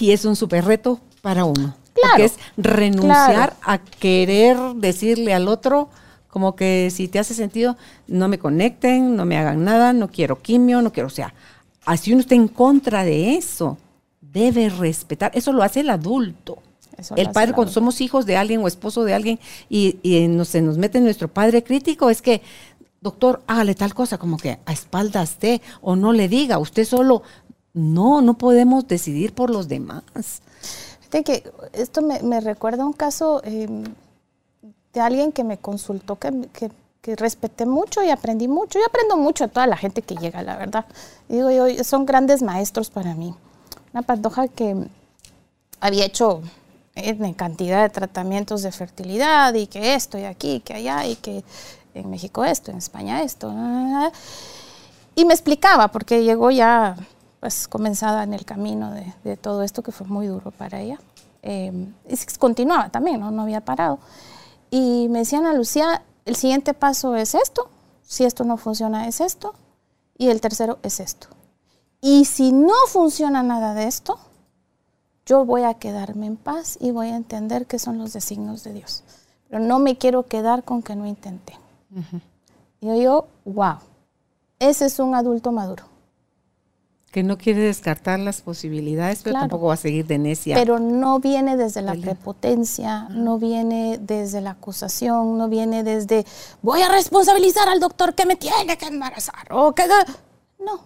Speaker 1: y es un súper reto para uno.
Speaker 2: Claro,
Speaker 1: Porque es renunciar
Speaker 2: claro.
Speaker 1: a querer decirle al otro como que si te hace sentido, no me conecten, no me hagan nada, no quiero quimio, no quiero, o sea, así uno está en contra de eso, debe respetar, eso lo hace el adulto.
Speaker 2: Eso
Speaker 1: el padre, cuando somos hijos de alguien o esposo de alguien y, y nos, se nos mete nuestro padre crítico, es que, doctor, hágale tal cosa, como que a espaldas de, o no le diga, usted solo, no, no podemos decidir por los demás.
Speaker 2: Fíjate que esto me, me recuerda un caso eh, de alguien que me consultó, que, que- que respeté mucho y aprendí mucho. Yo aprendo mucho de toda la gente que llega, la verdad. Digo yo, son grandes maestros para mí. Una pantoja que había hecho en cantidad de tratamientos de fertilidad y que esto y aquí, y que allá y que en México esto, en España esto. Y me explicaba, porque llegó ya pues comenzada en el camino de, de todo esto que fue muy duro para ella. Eh, y continuaba también, ¿no? no había parado. Y me decían a Lucía, el siguiente paso es esto, si esto no funciona es esto, y el tercero es esto. Y si no funciona nada de esto, yo voy a quedarme en paz y voy a entender que son los designios de Dios. Pero no me quiero quedar con que no intenté. Y yo wow, ese es un adulto maduro.
Speaker 1: Que no quiere descartar las posibilidades, pero
Speaker 2: Claro.
Speaker 1: tampoco va a seguir de necia.
Speaker 2: Pero no viene desde la prepotencia, no viene desde la acusación, no viene desde voy a responsabilizar al doctor que me tiene que embarazar o que no,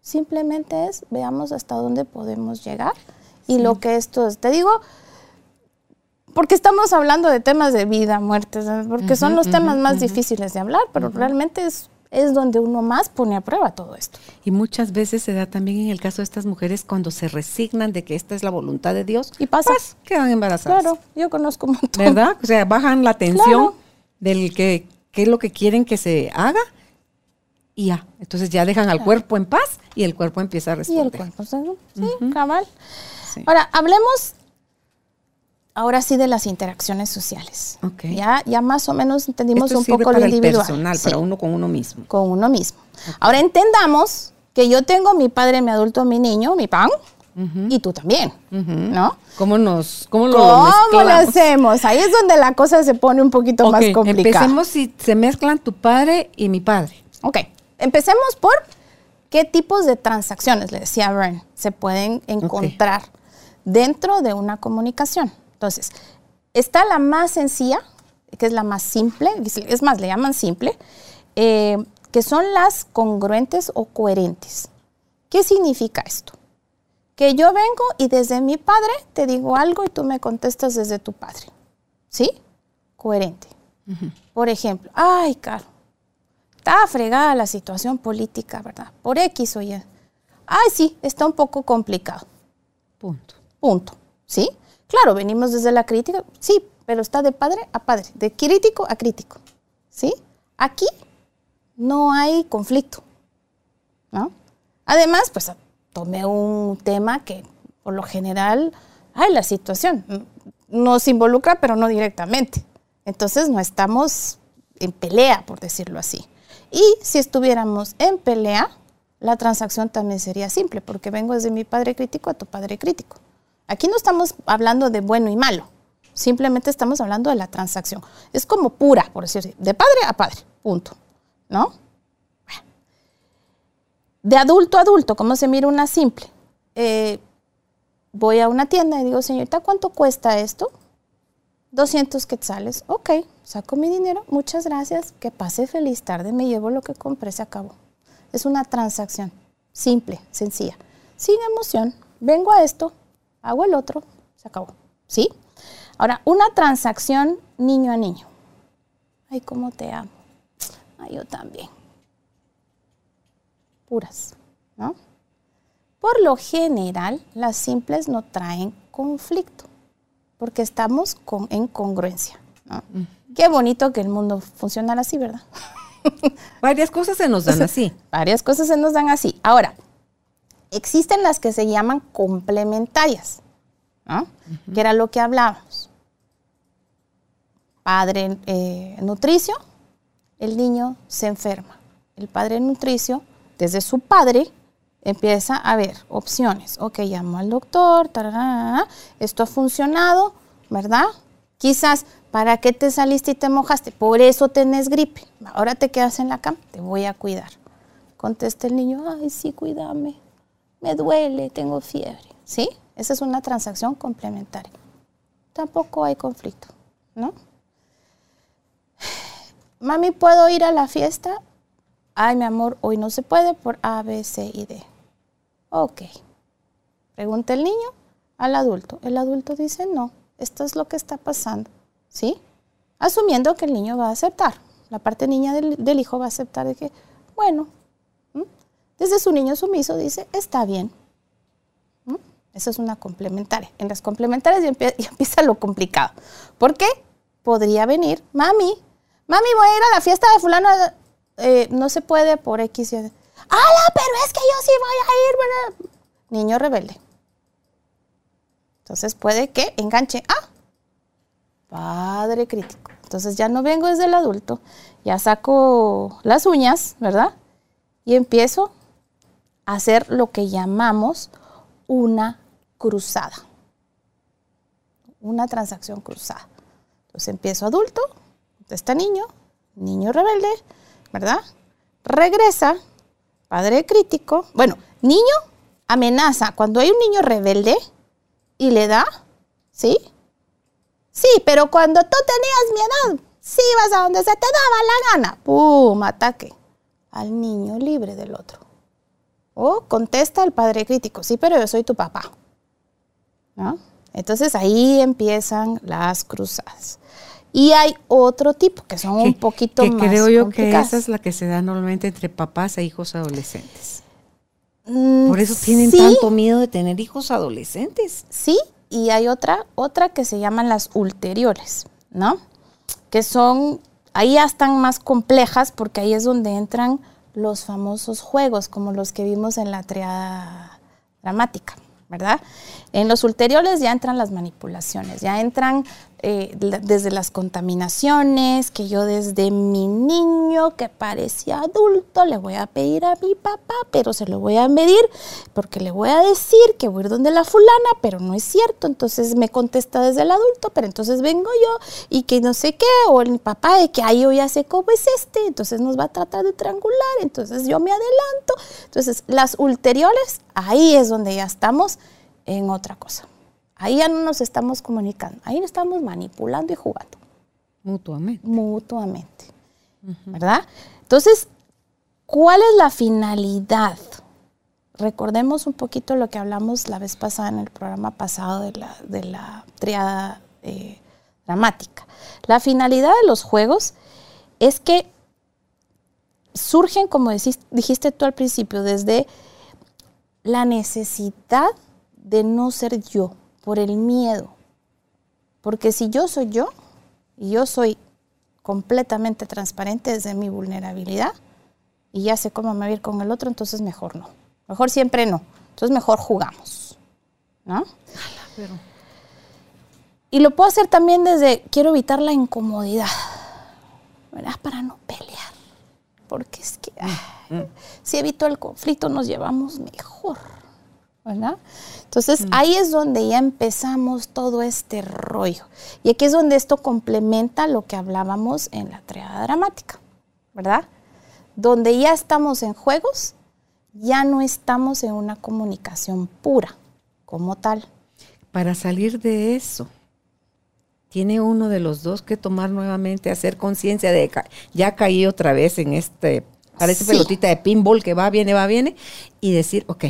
Speaker 2: simplemente es veamos hasta dónde podemos llegar y lo que esto es. Te digo, porque estamos hablando de temas de vida, muerte, ¿sabes? porque son los temas más difíciles de hablar, pero realmente es, es donde uno más pone a prueba todo esto.
Speaker 1: Y muchas veces se da también en el caso de estas mujeres cuando se resignan de que esta es la voluntad de Dios.
Speaker 2: Y pasa.
Speaker 1: pues, quedan embarazadas.
Speaker 2: Claro, yo conozco un montón.
Speaker 1: ¿Verdad? O sea, bajan la tensión
Speaker 2: Claro.
Speaker 1: del que qué es lo que quieren que se haga y ya. Entonces ya dejan al cuerpo en paz y el cuerpo empieza a
Speaker 2: Y
Speaker 1: responder.
Speaker 2: el cuerpo, ¿sí? Cabal.
Speaker 1: Sí.
Speaker 2: Ahora, hablemos ahora sí de las interacciones sociales.
Speaker 1: Ok.
Speaker 2: Ya, ya más o menos entendimos
Speaker 1: Esto
Speaker 2: un
Speaker 1: sirve
Speaker 2: poco lo
Speaker 1: para el
Speaker 2: individual.
Speaker 1: personal,
Speaker 2: Sí,
Speaker 1: para uno con uno mismo.
Speaker 2: con uno mismo. Ahora entendamos que yo tengo mi padre, mi adulto, mi niño, mi pan, y tú también, ¿no?
Speaker 1: ¿Cómo nos, cómo lo
Speaker 2: ¿Cómo lo hacemos? Ahí es donde la cosa se pone un poquito más complicada.
Speaker 1: empecemos si se mezclan tu padre y mi padre.
Speaker 2: Ok, empecemos por qué tipos de transacciones, le decía Bern, se pueden encontrar dentro de una comunicación. Entonces, está la más sencilla, que es la más simple, es más, le llaman simple, eh, que son las congruentes o coherentes. ¿Qué significa esto? Que yo vengo y desde mi padre te digo algo y tú me contestas desde tu padre. ¿Sí? Coherente. Por ejemplo, ay, Caro, está fregada la situación política, ¿verdad? Por X o Y. Ay, sí, está un poco complicado.
Speaker 1: Punto.
Speaker 2: Punto. ¿Sí? Claro, venimos desde la crítica, sí, pero está de padre a padre, de crítico a crítico. ¿Sí? Aquí no hay conflicto. ¿No? Además, pues tomé un tema que por lo general, ay, la situación nos involucra, pero no directamente. Entonces no estamos en pelea, por decirlo así. Y si estuviéramos en pelea, la transacción también sería simple, porque vengo desde mi padre crítico a tu padre crítico. Aquí no estamos hablando de bueno y malo, simplemente estamos hablando de la transacción. Es como pura, por decirlo así, de padre a padre, punto. ¿No? De adulto a adulto, ¿cómo se mira una simple? Eh, voy a una tienda y digo, señorita, ¿cuánto cuesta esto? 200 quetzales. Ok, saco mi dinero, muchas gracias, que pase feliz tarde, me llevo lo que compré, se acabó. Es una transacción simple, sencilla, sin emoción. Vengo a esto, hago el otro, se acabó. ¿Sí? Ahora, una transacción niño a niño. Ay, cómo te amo. Ay, yo también. Puras, ¿no? Por lo general, las simples no traen conflicto, porque estamos con, en congruencia. ¿no? Qué bonito que el mundo funcionara así, ¿verdad?
Speaker 1: Varias cosas se nos dan así.
Speaker 2: Varias cosas se nos dan así. Ahora, existen las que se llaman complementarias, ¿no? que era lo que hablábamos. Padre eh, nutricio, el niño se enferma. El padre nutricio desde su padre, empieza a ver opciones. Ok, llamo al doctor, tararara, esto ha funcionado, ¿verdad? Quizás, ¿para qué te saliste y te mojaste? Por eso tenés gripe. Ahora te quedas en la cama, te voy a cuidar. Contesta el niño, ay, sí, cuídame. Me duele, tengo fiebre. ¿Sí? Esa es una transacción complementaria. Tampoco hay conflicto, ¿no? Mami, ¿puedo ir a la fiesta? Ay, mi amor, hoy no se puede por A, B, C y D. Ok. Pregunta el niño al adulto. El adulto dice, no, esto es lo que está pasando. ¿Sí? Asumiendo que el niño va a aceptar. La parte niña del, hijo va a aceptar de que, bueno, desde su niño sumiso dice, está bien. Eso es una complementaria. En las complementarias ya empieza, lo complicado. ¿Por qué? Podría venir, mami, mami, voy a ir a la fiesta de fulano. Eh, no se puede por X y ¡Hala! Pero es que yo sí voy a ir. Niño rebelde. Entonces puede que enganche a padre crítico. Entonces ya no vengo desde el adulto, ya saco las uñas, ¿verdad? Y empiezo hacer lo que llamamos una cruzada. Una transacción cruzada. Entonces empiezo adulto, está niño, niño rebelde, ¿verdad? Regresa, padre crítico. Bueno, niño amenaza. Cuando hay un niño rebelde y le da, ¿sí? Sí, pero cuando tú tenías mi edad, sí ibas a donde se te daba la gana. ¡Pum! Ataque al niño libre del otro. O contesta al padre crítico, sí, pero yo soy tu papá. ¿No? Entonces ahí empiezan las cruzadas. Y hay otro tipo que son un poquito que más
Speaker 1: creo yo que esa es la que se da normalmente entre papás e hijos adolescentes. Mm, Por eso tienen tanto miedo de tener hijos adolescentes.
Speaker 2: Sí, y hay otra, otra que se llaman las ulteriores, ¿no? Que son, ahí ya están más complejas porque ahí es donde entran los famosos juegos, como los que vimos en la triada dramática, ¿verdad? En los ulteriores ya entran las manipulaciones, ya entran eh, desde las contaminaciones, que yo desde mi niño que parecía adulto le voy a pedir a mi papá, pero se lo voy a medir porque le voy a decir que voy a ir donde la fulana, pero no es cierto. Entonces me contesta desde el adulto, pero entonces vengo yo y que no sé qué, o el papá de que ahí yo ya sé cómo es este, entonces nos va a tratar de triangular, entonces yo me adelanto. Entonces las ulteriores, ahí es donde ya estamos en otra cosa. Ahí ya no nos estamos comunicando, ahí nos estamos manipulando y jugando.
Speaker 1: Mutuamente.
Speaker 2: Mutuamente. ¿Verdad? Entonces, ¿cuál es la finalidad? Recordemos un poquito lo que hablamos la vez pasada en el programa pasado de la, de la triada eh, dramática. La finalidad de los juegos es que surgen, como dijiste tú al principio, desde la necesidad de no ser yo, por el miedo. Porque si yo soy yo y yo soy completamente transparente desde mi vulnerabilidad y ya sé cómo me voy a ir con el otro, entonces mejor no. Mejor siempre no. Entonces mejor jugamos. ¿No? Y lo puedo hacer también desde quiero evitar la incomodidad. ¿Verdad? Para no pelear. Porque es que mm, mm. si evito el conflicto nos llevamos mejor. ¿Verdad? Entonces mm. ahí es donde ya empezamos todo este rollo. Y aquí es donde esto complementa lo que hablábamos en la triada dramática, ¿verdad? Donde ya estamos en juegos, ya no estamos en una comunicación pura como tal.
Speaker 1: Para salir de eso, tiene uno de los dos que tomar nuevamente, hacer conciencia de que ya caí otra vez en este, parece pelotita de pinball que va, viene, va, viene, y decir, ok,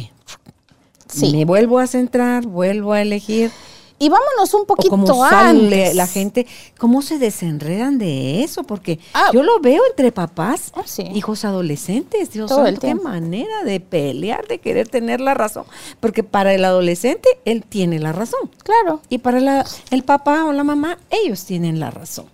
Speaker 1: me vuelvo a centrar, vuelvo a elegir.
Speaker 2: Y vámonos un poquito cómo antes.
Speaker 1: la gente, cómo se desenredan de eso, porque ah. yo lo veo entre papás, ah, hijos adolescentes, Dios mío, qué manera de pelear, de querer tener la razón, porque para el adolescente él tiene la razón.
Speaker 2: Claro.
Speaker 1: Y para el papá o la mamá, ellos tienen la razón.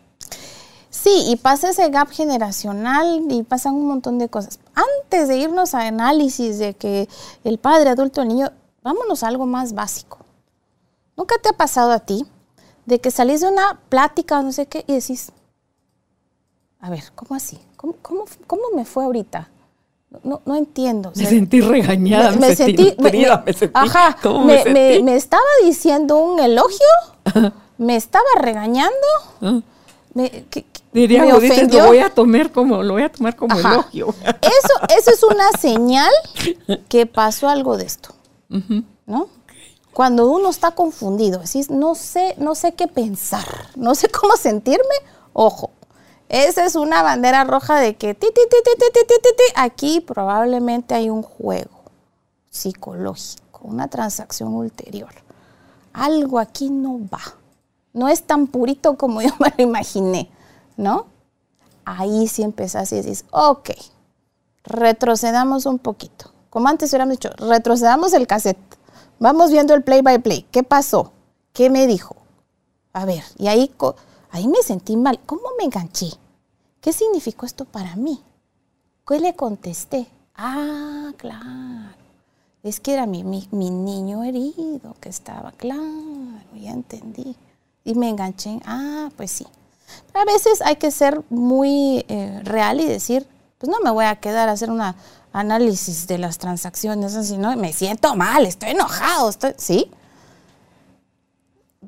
Speaker 2: Sí, y pasa ese gap generacional y pasan un montón de cosas. Antes de irnos a análisis de que el padre, adulto, el niño, vámonos a algo más básico. ¿Nunca te ha pasado a ti de que salís de una plática o no sé qué y decís, a ver, ¿cómo así? ¿Cómo, cómo, me fue ahorita? No, no entiendo. o
Speaker 1: Me
Speaker 2: sea,
Speaker 1: sentí regañada, me, sentí, nutrida, me, sentí.
Speaker 2: Ajá,
Speaker 1: ¿cómo
Speaker 2: me,
Speaker 1: me sentí?
Speaker 2: me- estaba diciendo un elogio, me estaba regañando,
Speaker 1: Ah.
Speaker 2: me, que-
Speaker 1: Diría,
Speaker 2: me
Speaker 1: dices, lo voy a tomar como, lo voy a tomar como
Speaker 2: Ajá.
Speaker 1: elogio.
Speaker 2: Eso, eso es una señal que pasó algo de esto, ¿no? Cuando uno está confundido, decís, no sé, no sé qué pensar, no sé cómo sentirme, ojo, esa es una bandera roja de que ti, ti, ti, aquí probablemente hay un juego psicológico, una transacción ulterior. Algo aquí no va. No es tan purito como yo me lo imaginé, ¿no? Ahí sí empezás y dices, ok, retrocedamos un poquito. Como antes hubiéramos dicho, retrocedamos el cassette. Vamos viendo el play by play. ¿Qué pasó? ¿Qué me dijo? A ver, y ahí, ahí me sentí mal. ¿Cómo me enganché? ¿Qué significó esto para mí? ¿Qué le contesté? Ah, claro. Es que era mi, mi, niño herido que estaba. Claro, ya entendí. Y me enganché. en, Ah, pues sí. A veces hay que ser muy eh, real y decir, pues no me voy a quedar a hacer un análisis de las transacciones, así, ¿no? Me siento mal, estoy enojado, estoy, ¿sí?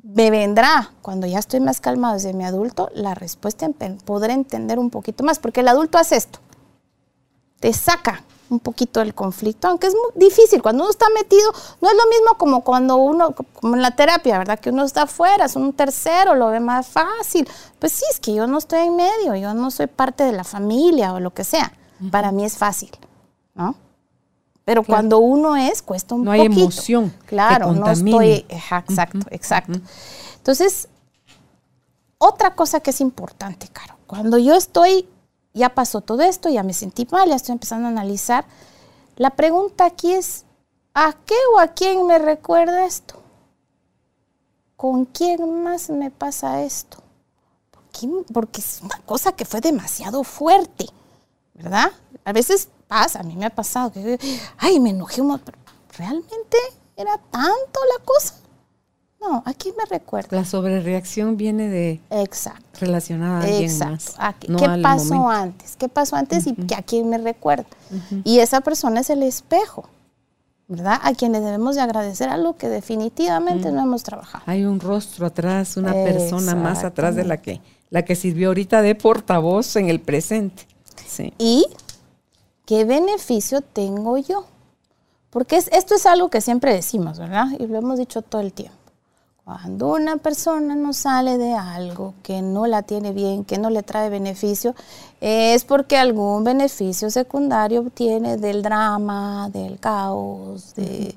Speaker 2: Me vendrá, cuando ya estoy más calmado desde mi adulto, la respuesta podré entender un poquito más, porque el adulto hace esto, te saca un poquito del conflicto, aunque es muy difícil, cuando uno está metido, no es lo mismo como cuando uno, como en la terapia, ¿verdad? Que uno está afuera, es un tercero, lo ve más fácil. Pues sí, es que yo no estoy en medio, yo no soy parte de la familia o lo que sea. Para mí es fácil, ¿no? Pero
Speaker 1: Claro.
Speaker 2: cuando uno es, cuesta un
Speaker 1: No hay
Speaker 2: poquito.
Speaker 1: emoción que
Speaker 2: Claro, no estoy, exacto, exacto. Entonces, otra cosa que es importante, Caro, cuando yo estoy, ya pasó todo esto, ya me sentí mal, ya estoy empezando a analizar, la pregunta aquí es, ¿a qué o a quién me recuerda esto? ¿Con quién más me pasa esto? ¿Por qué? Porque es una cosa que fue demasiado fuerte, ¿verdad? A veces pasa, a mí me ha pasado que, ay, me enojé, pero ¿realmente era tanto la cosa? No, ¿a quién me recuerda?
Speaker 1: La sobrereacción viene de
Speaker 2: Exacto.
Speaker 1: relacionada a alguien
Speaker 2: Exacto.
Speaker 1: más.
Speaker 2: ¿A qué
Speaker 1: no
Speaker 2: qué
Speaker 1: al
Speaker 2: pasó
Speaker 1: momento.
Speaker 2: antes? ¿Qué pasó antes y que a quién me recuerda? Y esa persona es el espejo, ¿verdad? A quienes debemos de agradecer algo que definitivamente no hemos trabajado.
Speaker 1: Hay un rostro atrás, una persona más atrás de la que, la que sirvió ahorita de portavoz en el presente. Sí.
Speaker 2: ¿Y qué beneficio tengo yo? Porque es- esto es algo que siempre decimos, ¿verdad? Y lo hemos dicho todo el tiempo. Cuando una persona no sale de algo que no la tiene bien, que no le trae beneficio, es porque algún beneficio secundario obtiene del drama, del caos, de,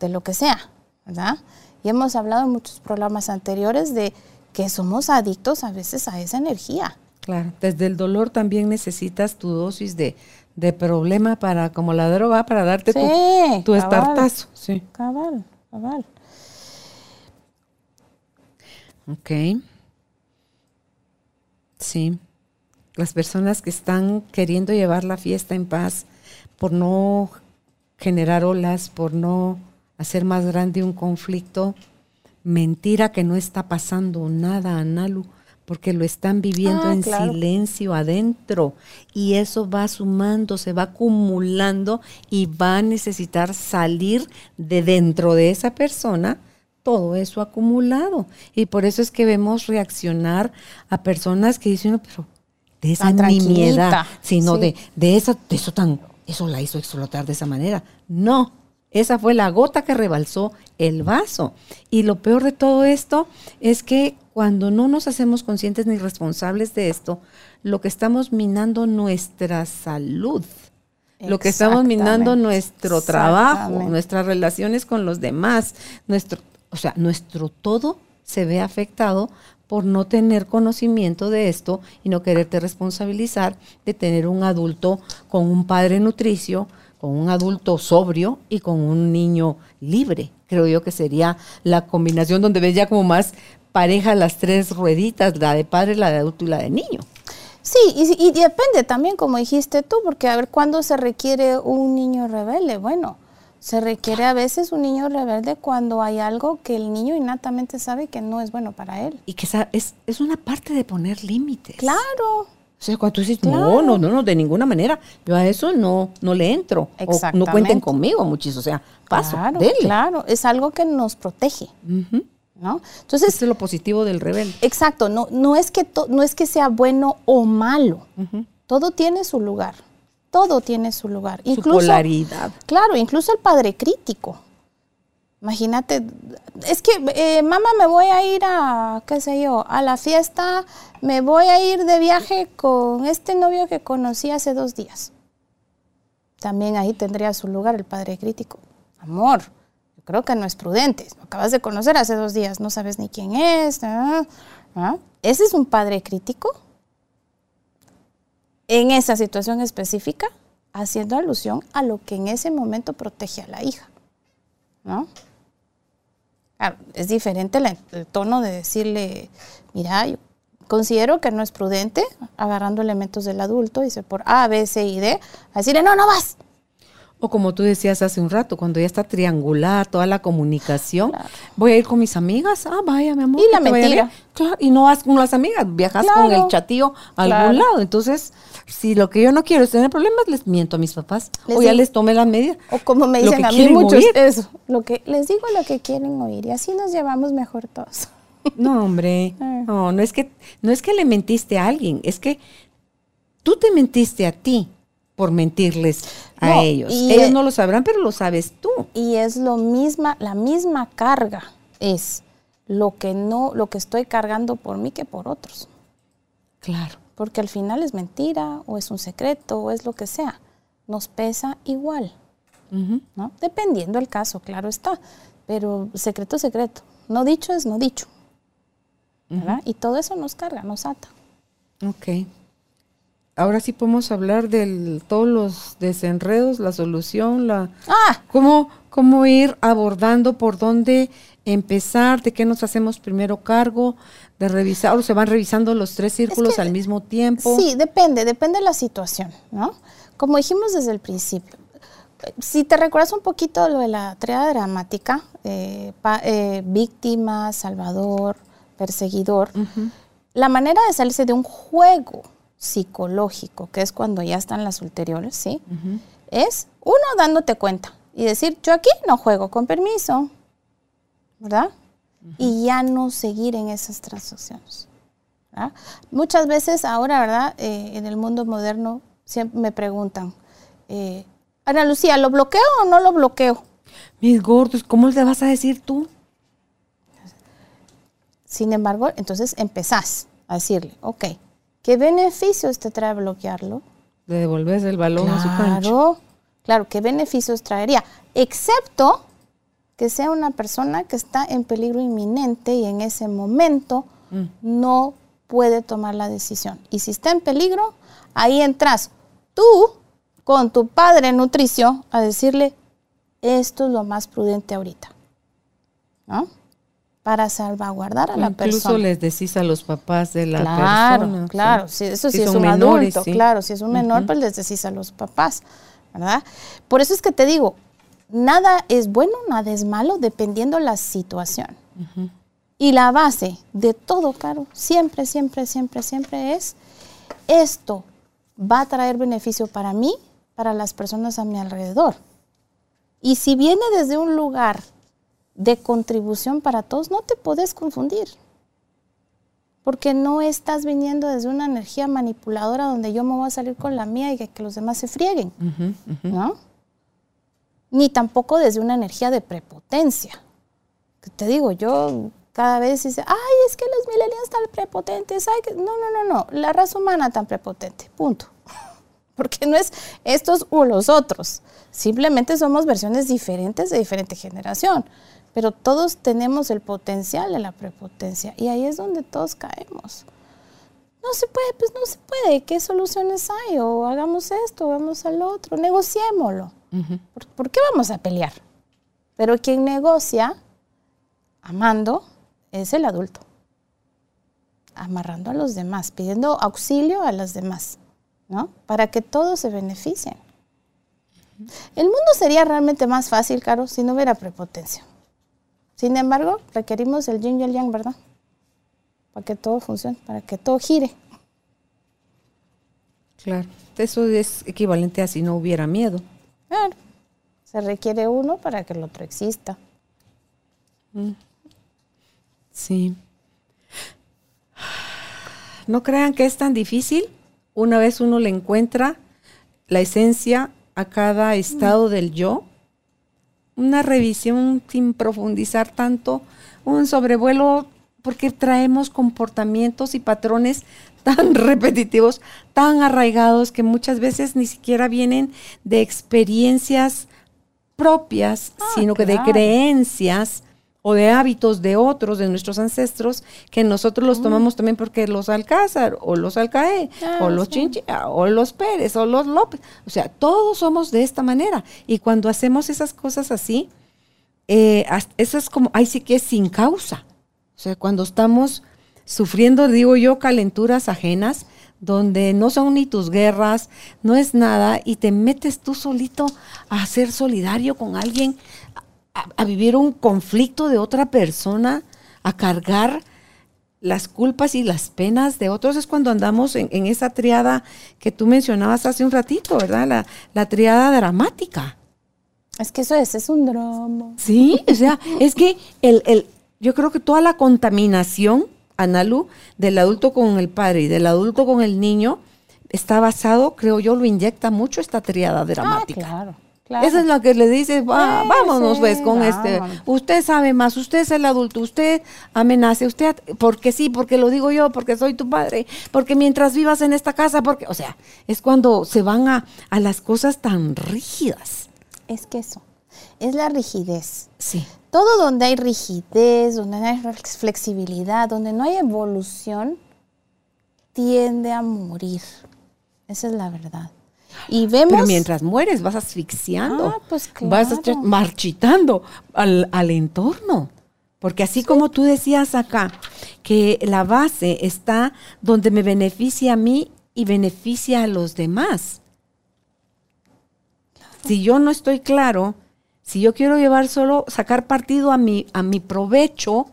Speaker 2: de lo que sea, ¿verdad? Y hemos hablado en muchos programas anteriores de que somos adictos a veces a esa energía.
Speaker 1: Claro, desde el dolor también necesitas tu dosis de, de problema para, como la droga, para darte tu- tu,
Speaker 2: cabal.
Speaker 1: estartazo. Sí.
Speaker 2: Cabal, cabal.
Speaker 1: Ok. Sí. Las personas que están queriendo llevar la fiesta en paz por no generar olas, por no hacer más grande un conflicto, mentira que no está pasando nada, Analu, porque lo están viviendo
Speaker 2: Ah,
Speaker 1: en
Speaker 2: claro.
Speaker 1: silencio adentro y eso va sumando, se va acumulando y va a necesitar salir de dentro de esa persona todo eso acumulado. Y por eso es que vemos reaccionar a personas que dicen, "No, pero de esa nimiedad, sino
Speaker 2: sí.
Speaker 1: de, de, eso, de eso tan, eso la hizo explotar de esa manera. No, esa fue la gota que rebalsó el vaso. Y lo peor de todo esto es que cuando no nos hacemos conscientes ni responsables de esto, lo que estamos minando nuestra salud. Lo que estamos minando nuestro trabajo, nuestras relaciones con los demás, nuestro, o sea, nuestro todo se ve afectado por no tener conocimiento de esto y no quererte responsabilizar de tener un adulto con un padre nutricio, con un adulto sobrio y con un niño libre. Creo yo que sería la combinación donde ves ya como más pareja las tres rueditas, la de padre, la de adulto y la de niño.
Speaker 2: Sí, y, y depende también, como dijiste tú, porque a ver, ¿cuándo se requiere un niño rebelde? Bueno, se requiere a veces un niño rebelde cuando hay algo que el niño innatamente sabe que no es bueno para él.
Speaker 1: Y que es, es una parte de poner límites.
Speaker 2: Claro.
Speaker 1: O sea, cuando tú dices, no, no, no, no, de ninguna manera, yo a eso no, no le entro. O no cuenten conmigo, muchísimo. O sea, paso,
Speaker 2: Claro,
Speaker 1: denle.
Speaker 2: claro, es algo que nos protege,
Speaker 1: Ujú.
Speaker 2: ¿No? Entonces,
Speaker 1: Ese es lo positivo del rebelde.
Speaker 2: exacto, no, no, es que to- no es que sea bueno o malo, todo tiene su lugar, todo tiene su lugar.
Speaker 1: Su polaridad.
Speaker 2: Claro, incluso el padre crítico. Imagínate, es que, eh, mamá, me voy a ir a, qué sé yo, a la fiesta, me voy a ir de viaje con este novio que conocí hace dos días. También ahí tendría su lugar el padre crítico. Amor, creo que no es prudente. Lo acabas de conocer hace dos días, no sabes ni quién es. ah, ah. ¿Ese es un padre crítico? En esa situación específica, haciendo alusión a lo que en ese momento protege a la hija. ¿No? Claro, es diferente el tono de decirle, mira, considero que no es prudente, agarrando elementos del adulto, dice por A, B, C y D, a decirle, no, no vas.
Speaker 1: O como tú decías hace un rato, cuando ya está triangulada toda la comunicación, voy a ir con mis amigas, ah, vaya, mi amor.
Speaker 2: Y la mentira.
Speaker 1: Claro, y no vas con las amigas, viajas con el chatío a algún lado. Entonces, si lo que yo no quiero es tener problemas, les miento a mis papás.
Speaker 2: Les
Speaker 1: o ya
Speaker 2: digo-
Speaker 1: les tomé las medidas.
Speaker 2: O como me dicen a mí muchos,
Speaker 1: oír.
Speaker 2: eso, lo que les digo lo que quieren oír y así nos llevamos mejor todos.
Speaker 1: No, hombre.
Speaker 2: Ah.
Speaker 1: No, no es que no es que le mentiste a alguien, es que tú te mentiste a ti por mentirles a
Speaker 2: No,
Speaker 1: ellos. ellos no lo sabrán, pero lo sabes tú.
Speaker 2: Y es lo misma, la misma carga es lo que no, lo que estoy cargando por mí que por otros.
Speaker 1: Claro.
Speaker 2: Porque al final es mentira, o es un secreto, o es lo que sea. Nos pesa igual. ¿no? Dependiendo el caso, claro está. Pero secreto secreto. No dicho es no dicho. ¿verdad? Y todo eso nos carga, nos ata.
Speaker 1: Ok. Ahora sí podemos hablar de todos los desenredos, la solución, la
Speaker 2: ¡Ah!
Speaker 1: cómo, cómo ir abordando por dónde empezar, de qué nos hacemos primero cargo, de revisar, o se van revisando los tres círculos
Speaker 2: que-
Speaker 1: al mismo tiempo.
Speaker 2: Sí, depende, depende de la situación, ¿no? Como dijimos desde el principio, si te recuerdas un poquito lo de la triada dramática, eh, pa- eh, víctima, salvador, perseguidor, la manera de salirse de un juego psicológico, que es cuando ya están las ulteriores, ¿sí? Es uno dándote cuenta y decir, yo aquí no juego, con permiso, ¿verdad? Y ya no seguir en esas transacciones. ¿verdad? Muchas veces ahora, ¿verdad? Eh, en el mundo moderno siempre me preguntan, eh, Ana Lucía, ¿lo bloqueo o no lo bloqueo?
Speaker 1: Mis gordos, ¿cómo le vas a decir tú?
Speaker 2: Sin embargo, entonces empezás a decirle, ok, ¿qué beneficios te trae bloquearlo?
Speaker 1: Le devolves el balón a su cancha.
Speaker 2: Claro, claro, ¿qué beneficios traería? Excepto que sea una persona que está en peligro inminente y en ese momento
Speaker 1: Mm.
Speaker 2: no puede tomar la decisión. Y si está en peligro, ahí entras tú con tu padre nutricio a decirle, esto es lo más prudente ahorita, ¿no? Para salvaguardar a la
Speaker 1: Incluso
Speaker 2: persona.
Speaker 1: les decís a los papás de la
Speaker 2: claro,
Speaker 1: persona.
Speaker 2: Claro,
Speaker 1: ¿sí?
Speaker 2: sí, eso
Speaker 1: Si
Speaker 2: sí es un
Speaker 1: menores,
Speaker 2: adulto,
Speaker 1: sí.
Speaker 2: claro, si es un menor, pues les decís a los papás, ¿verdad? Por eso es que te digo, nada es bueno, nada es malo, dependiendo la situación. Y la base de todo, Caro, siempre, siempre, siempre, siempre es, esto va a traer beneficio para mí, para las personas a mi alrededor. Y si viene desde un lugar de contribución para todos, no te puedes confundir. Porque no estás viniendo desde una energía manipuladora donde yo me voy a salir con la mía y que, que los demás se frieguen,
Speaker 1: Ujú, ujú.
Speaker 2: ¿no? Ni tampoco desde una energía de prepotencia. Que te digo, yo cada vez dice, ay, es que los millennials están prepotentes. ay, que-". No, no, no, no. La raza humana tan prepotente. Punto. Porque no es estos o los otros. Simplemente somos versiones diferentes de diferente generación. Pero todos tenemos el potencial de la prepotencia. Y ahí es donde todos caemos. No se puede, pues no se puede. ¿Qué soluciones hay? O hagamos esto, o hagamos al otro. Negociémoslo. ¿Por, por qué vamos a pelear? Pero quien negocia, amando, es el adulto. Amarrando a los demás, pidiendo auxilio a los demás, ¿no? Para que todos se beneficien. El mundo sería realmente más fácil, Caro, si no hubiera prepotencia. Sin embargo, requerimos el yin y el yang, ¿verdad? Para que todo funcione, para que todo gire.
Speaker 1: Claro. Eso es equivalente a si no hubiera miedo.
Speaker 2: Claro. Se requiere uno para que el otro exista.
Speaker 1: Sí. No crean que es tan difícil. Una vez uno le encuentra la esencia a cada estado del yo. Una revisión sin profundizar tanto, un sobrevuelo porque traemos comportamientos y patrones tan repetitivos, tan arraigados que muchas veces ni siquiera vienen de experiencias propias,
Speaker 2: Ah,
Speaker 1: sino que de creencias o de hábitos de otros, de nuestros ancestros, que nosotros los tomamos también porque los Alcázar, o los Alcaé,
Speaker 2: Ah,
Speaker 1: o los
Speaker 2: sí.
Speaker 1: Chinchilla, o los Pérez, o los López. O sea, todos somos de esta manera. Y cuando hacemos esas cosas así, eh, eso es como, ahí sí que es sin causa. O sea, cuando estamos sufriendo, digo yo, calenturas ajenas, donde no son ni tus guerras, no es nada, y te metes tú solito a ser solidario con alguien, a, a vivir un conflicto de otra persona, a cargar las culpas y las penas de otros, es cuando andamos en, en esa triada que tú mencionabas hace un ratito, ¿verdad? La, la triada dramática.
Speaker 2: Es que eso es, es un drama.
Speaker 1: Sí, o sea, es que el, el, yo creo que toda la contaminación, Analu, del adulto con el padre y del adulto con el niño, está basado, creo yo, lo inyecta mucho esta triada dramática.
Speaker 2: Ah, claro, claro.
Speaker 1: Esa es la que le dice, va,
Speaker 2: Sí,
Speaker 1: vámonos
Speaker 2: sí,
Speaker 1: pues con este, usted sabe más, usted es el adulto, usted amenace, usted, porque sí, porque lo digo yo, porque soy tu padre, porque mientras vivas en esta casa, porque, o sea, es cuando se van a, a las cosas tan rígidas.
Speaker 2: Es que eso, es la rigidez.
Speaker 1: Sí.
Speaker 2: Todo donde hay rigidez, donde no hay flex- flexibilidad, donde no hay evolución, tiende a morir. Esa es la verdad. Y vemos...
Speaker 1: Pero mientras mueres vas asfixiando,
Speaker 2: Ah, pues
Speaker 1: vas
Speaker 2: claro.
Speaker 1: marchitando al, al entorno. Porque así como tú decías acá, que la base está donde me beneficia a mí y beneficia a los demás. Si yo no estoy claro, si yo quiero llevar solo, sacar partido a mi, a mi provecho,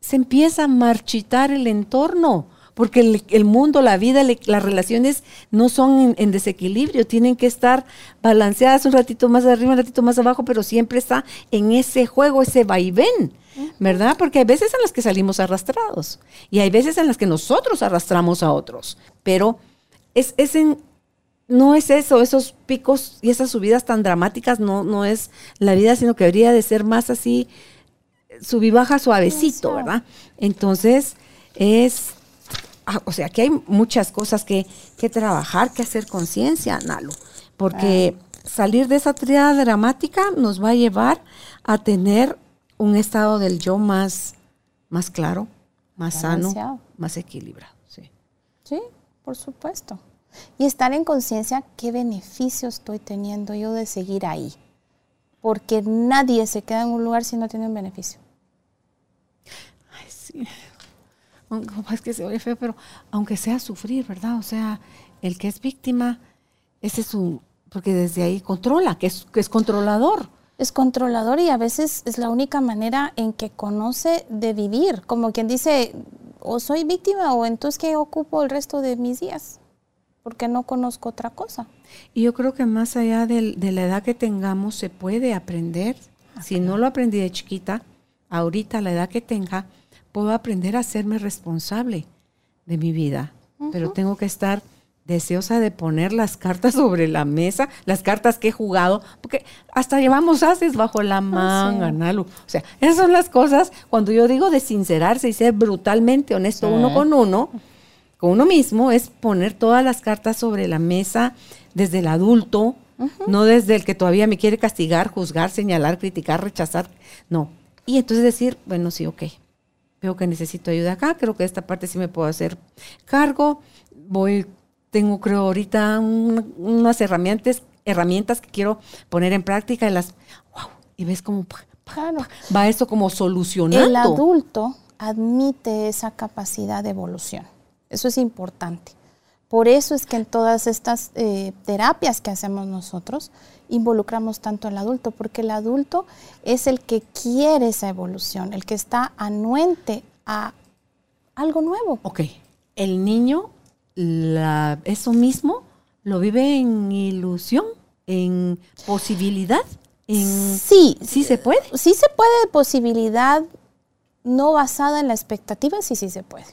Speaker 1: se empieza a marchitar el entorno, porque el, el mundo, la vida, le- las relaciones no son en, en desequilibrio, tienen que estar balanceadas un ratito más arriba, un ratito más abajo, pero siempre está en ese juego, ese vaivén, ¿verdad? Porque hay veces en las que salimos arrastrados y hay veces en las que nosotros arrastramos a otros, pero es, es en, no es eso, esos picos y esas subidas tan dramáticas no, no es la vida, sino que debería de ser más así, sub y baja suavecito. ¿verdad? Entonces, es, ah, o sea, que hay muchas cosas que, que trabajar, que hacer conciencia, Nalo, porque salir de esa triada dramática nos va a llevar a tener un estado del yo más, más claro, más sano, más equilibrado. Sí.
Speaker 2: Sí, por supuesto. Y estar en conciencia qué beneficio estoy teniendo yo de seguir ahí. Porque nadie se queda en un lugar si no tiene un beneficio.
Speaker 1: Ay, sí. Es que se oye feo, pero aunque sea sufrir, ¿verdad? O sea, el que es víctima, ese es su. Porque desde ahí controla, que es, que es controlador.
Speaker 2: Es controlador y a veces es la única manera en que conoce de vivir. Como quien dice, o soy víctima o entonces que ocupo el resto de mis días. Porque no conozco otra cosa.
Speaker 1: Y yo creo que más allá de, la edad que tengamos, se puede aprender. Si no lo aprendí de chiquita, ahorita, la edad que tenga, puedo aprender a hacerme responsable de mi vida. Pero tengo que estar deseosa de poner las cartas sobre la mesa, las cartas que he jugado, porque hasta llevamos haces bajo la manga, Nalu. O sea, esas son las cosas, cuando yo digo de sincerarse y ser brutalmente honesto
Speaker 2: Sí.
Speaker 1: uno con uno, con uno mismo es poner todas las cartas sobre la mesa desde el adulto, no desde el que todavía me quiere castigar, juzgar, señalar, criticar, rechazar. No. Y entonces decir, bueno, sí, ok. Veo que necesito ayuda acá, creo que esta parte sí me puedo hacer cargo. Voy, tengo creo ahorita un- unas herramientas, herramientas que quiero poner en práctica y las, wow, y ves pa, pa, pa, va eso como solucionando.
Speaker 2: El adulto admite esa capacidad de evolución. Eso es importante. Por eso es que en todas estas eh, terapias que hacemos nosotros involucramos tanto al adulto, porque el adulto es el que quiere esa evolución, el que está anuente a algo nuevo.
Speaker 1: Ok, el niño la, eso mismo lo vive en ilusión, en posibilidad, en
Speaker 2: Sí,
Speaker 1: sí se puede.
Speaker 2: sí se puede posibilidad no basada en la expectativa, sí, sí se puede.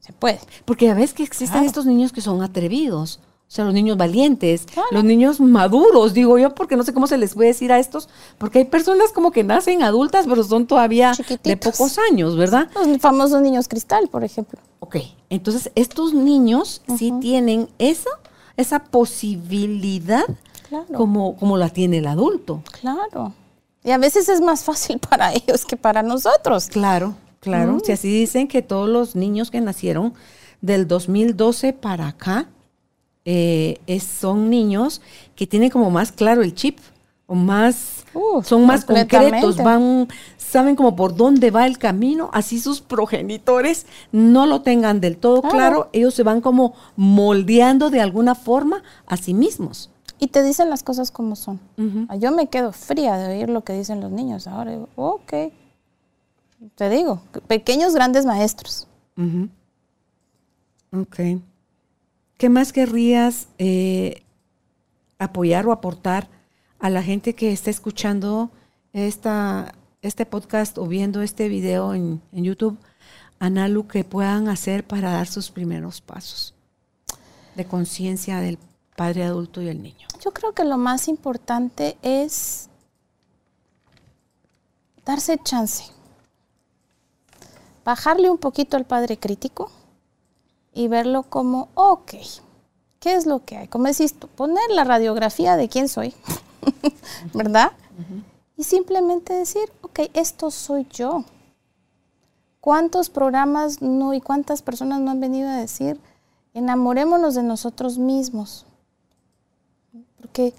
Speaker 2: Se puede.
Speaker 1: Porque ya ves que existen
Speaker 2: Claro.
Speaker 1: estos niños que son atrevidos, o sea, los niños valientes,
Speaker 2: Claro.
Speaker 1: los niños maduros, digo yo, porque no sé cómo se les puede decir a estos, porque hay personas como que nacen adultas, pero son todavía de pocos años, ¿verdad?
Speaker 2: Los famosos niños cristal, por ejemplo.
Speaker 1: Ok, entonces estos niños sí tienen esa, esa posibilidad
Speaker 2: Claro.
Speaker 1: como, como la tiene el adulto.
Speaker 2: Claro. Y a veces es más fácil para ellos que para nosotros.
Speaker 1: Claro, claro. Si así dicen que todos los niños que nacieron del 2012 para acá eh, es- son niños que tienen como más claro el chip o más son más concretos, van saben como por dónde va el camino, así sus progenitores no lo tengan del todo
Speaker 2: Claro.
Speaker 1: claro, ellos se van como moldeando de alguna forma a sí mismos.
Speaker 2: Y te dicen las cosas como son. Ah, Yo me quedo fría de oír lo que dicen los niños ahora. Digo, ok. Te digo, pequeños grandes maestros.
Speaker 1: Ok. ¿Qué más querrías eh, apoyar o aportar a la gente que está escuchando esta, este podcast o viendo este video en, en YouTube, Analu, que puedan hacer para dar sus primeros pasos de conciencia del padre adulto y el niño?
Speaker 2: Yo creo que lo más importante es darse chance. Bajarle un poquito al padre crítico y verlo como, ok, ¿qué es lo que hay? Como decís tú, poner la radiografía de quién soy, ¿verdad? Y simplemente decir, ok, esto soy yo. ¿Cuántos programas no y cuántas personas no han venido a decir, enamorémonos de nosotros mismos? porque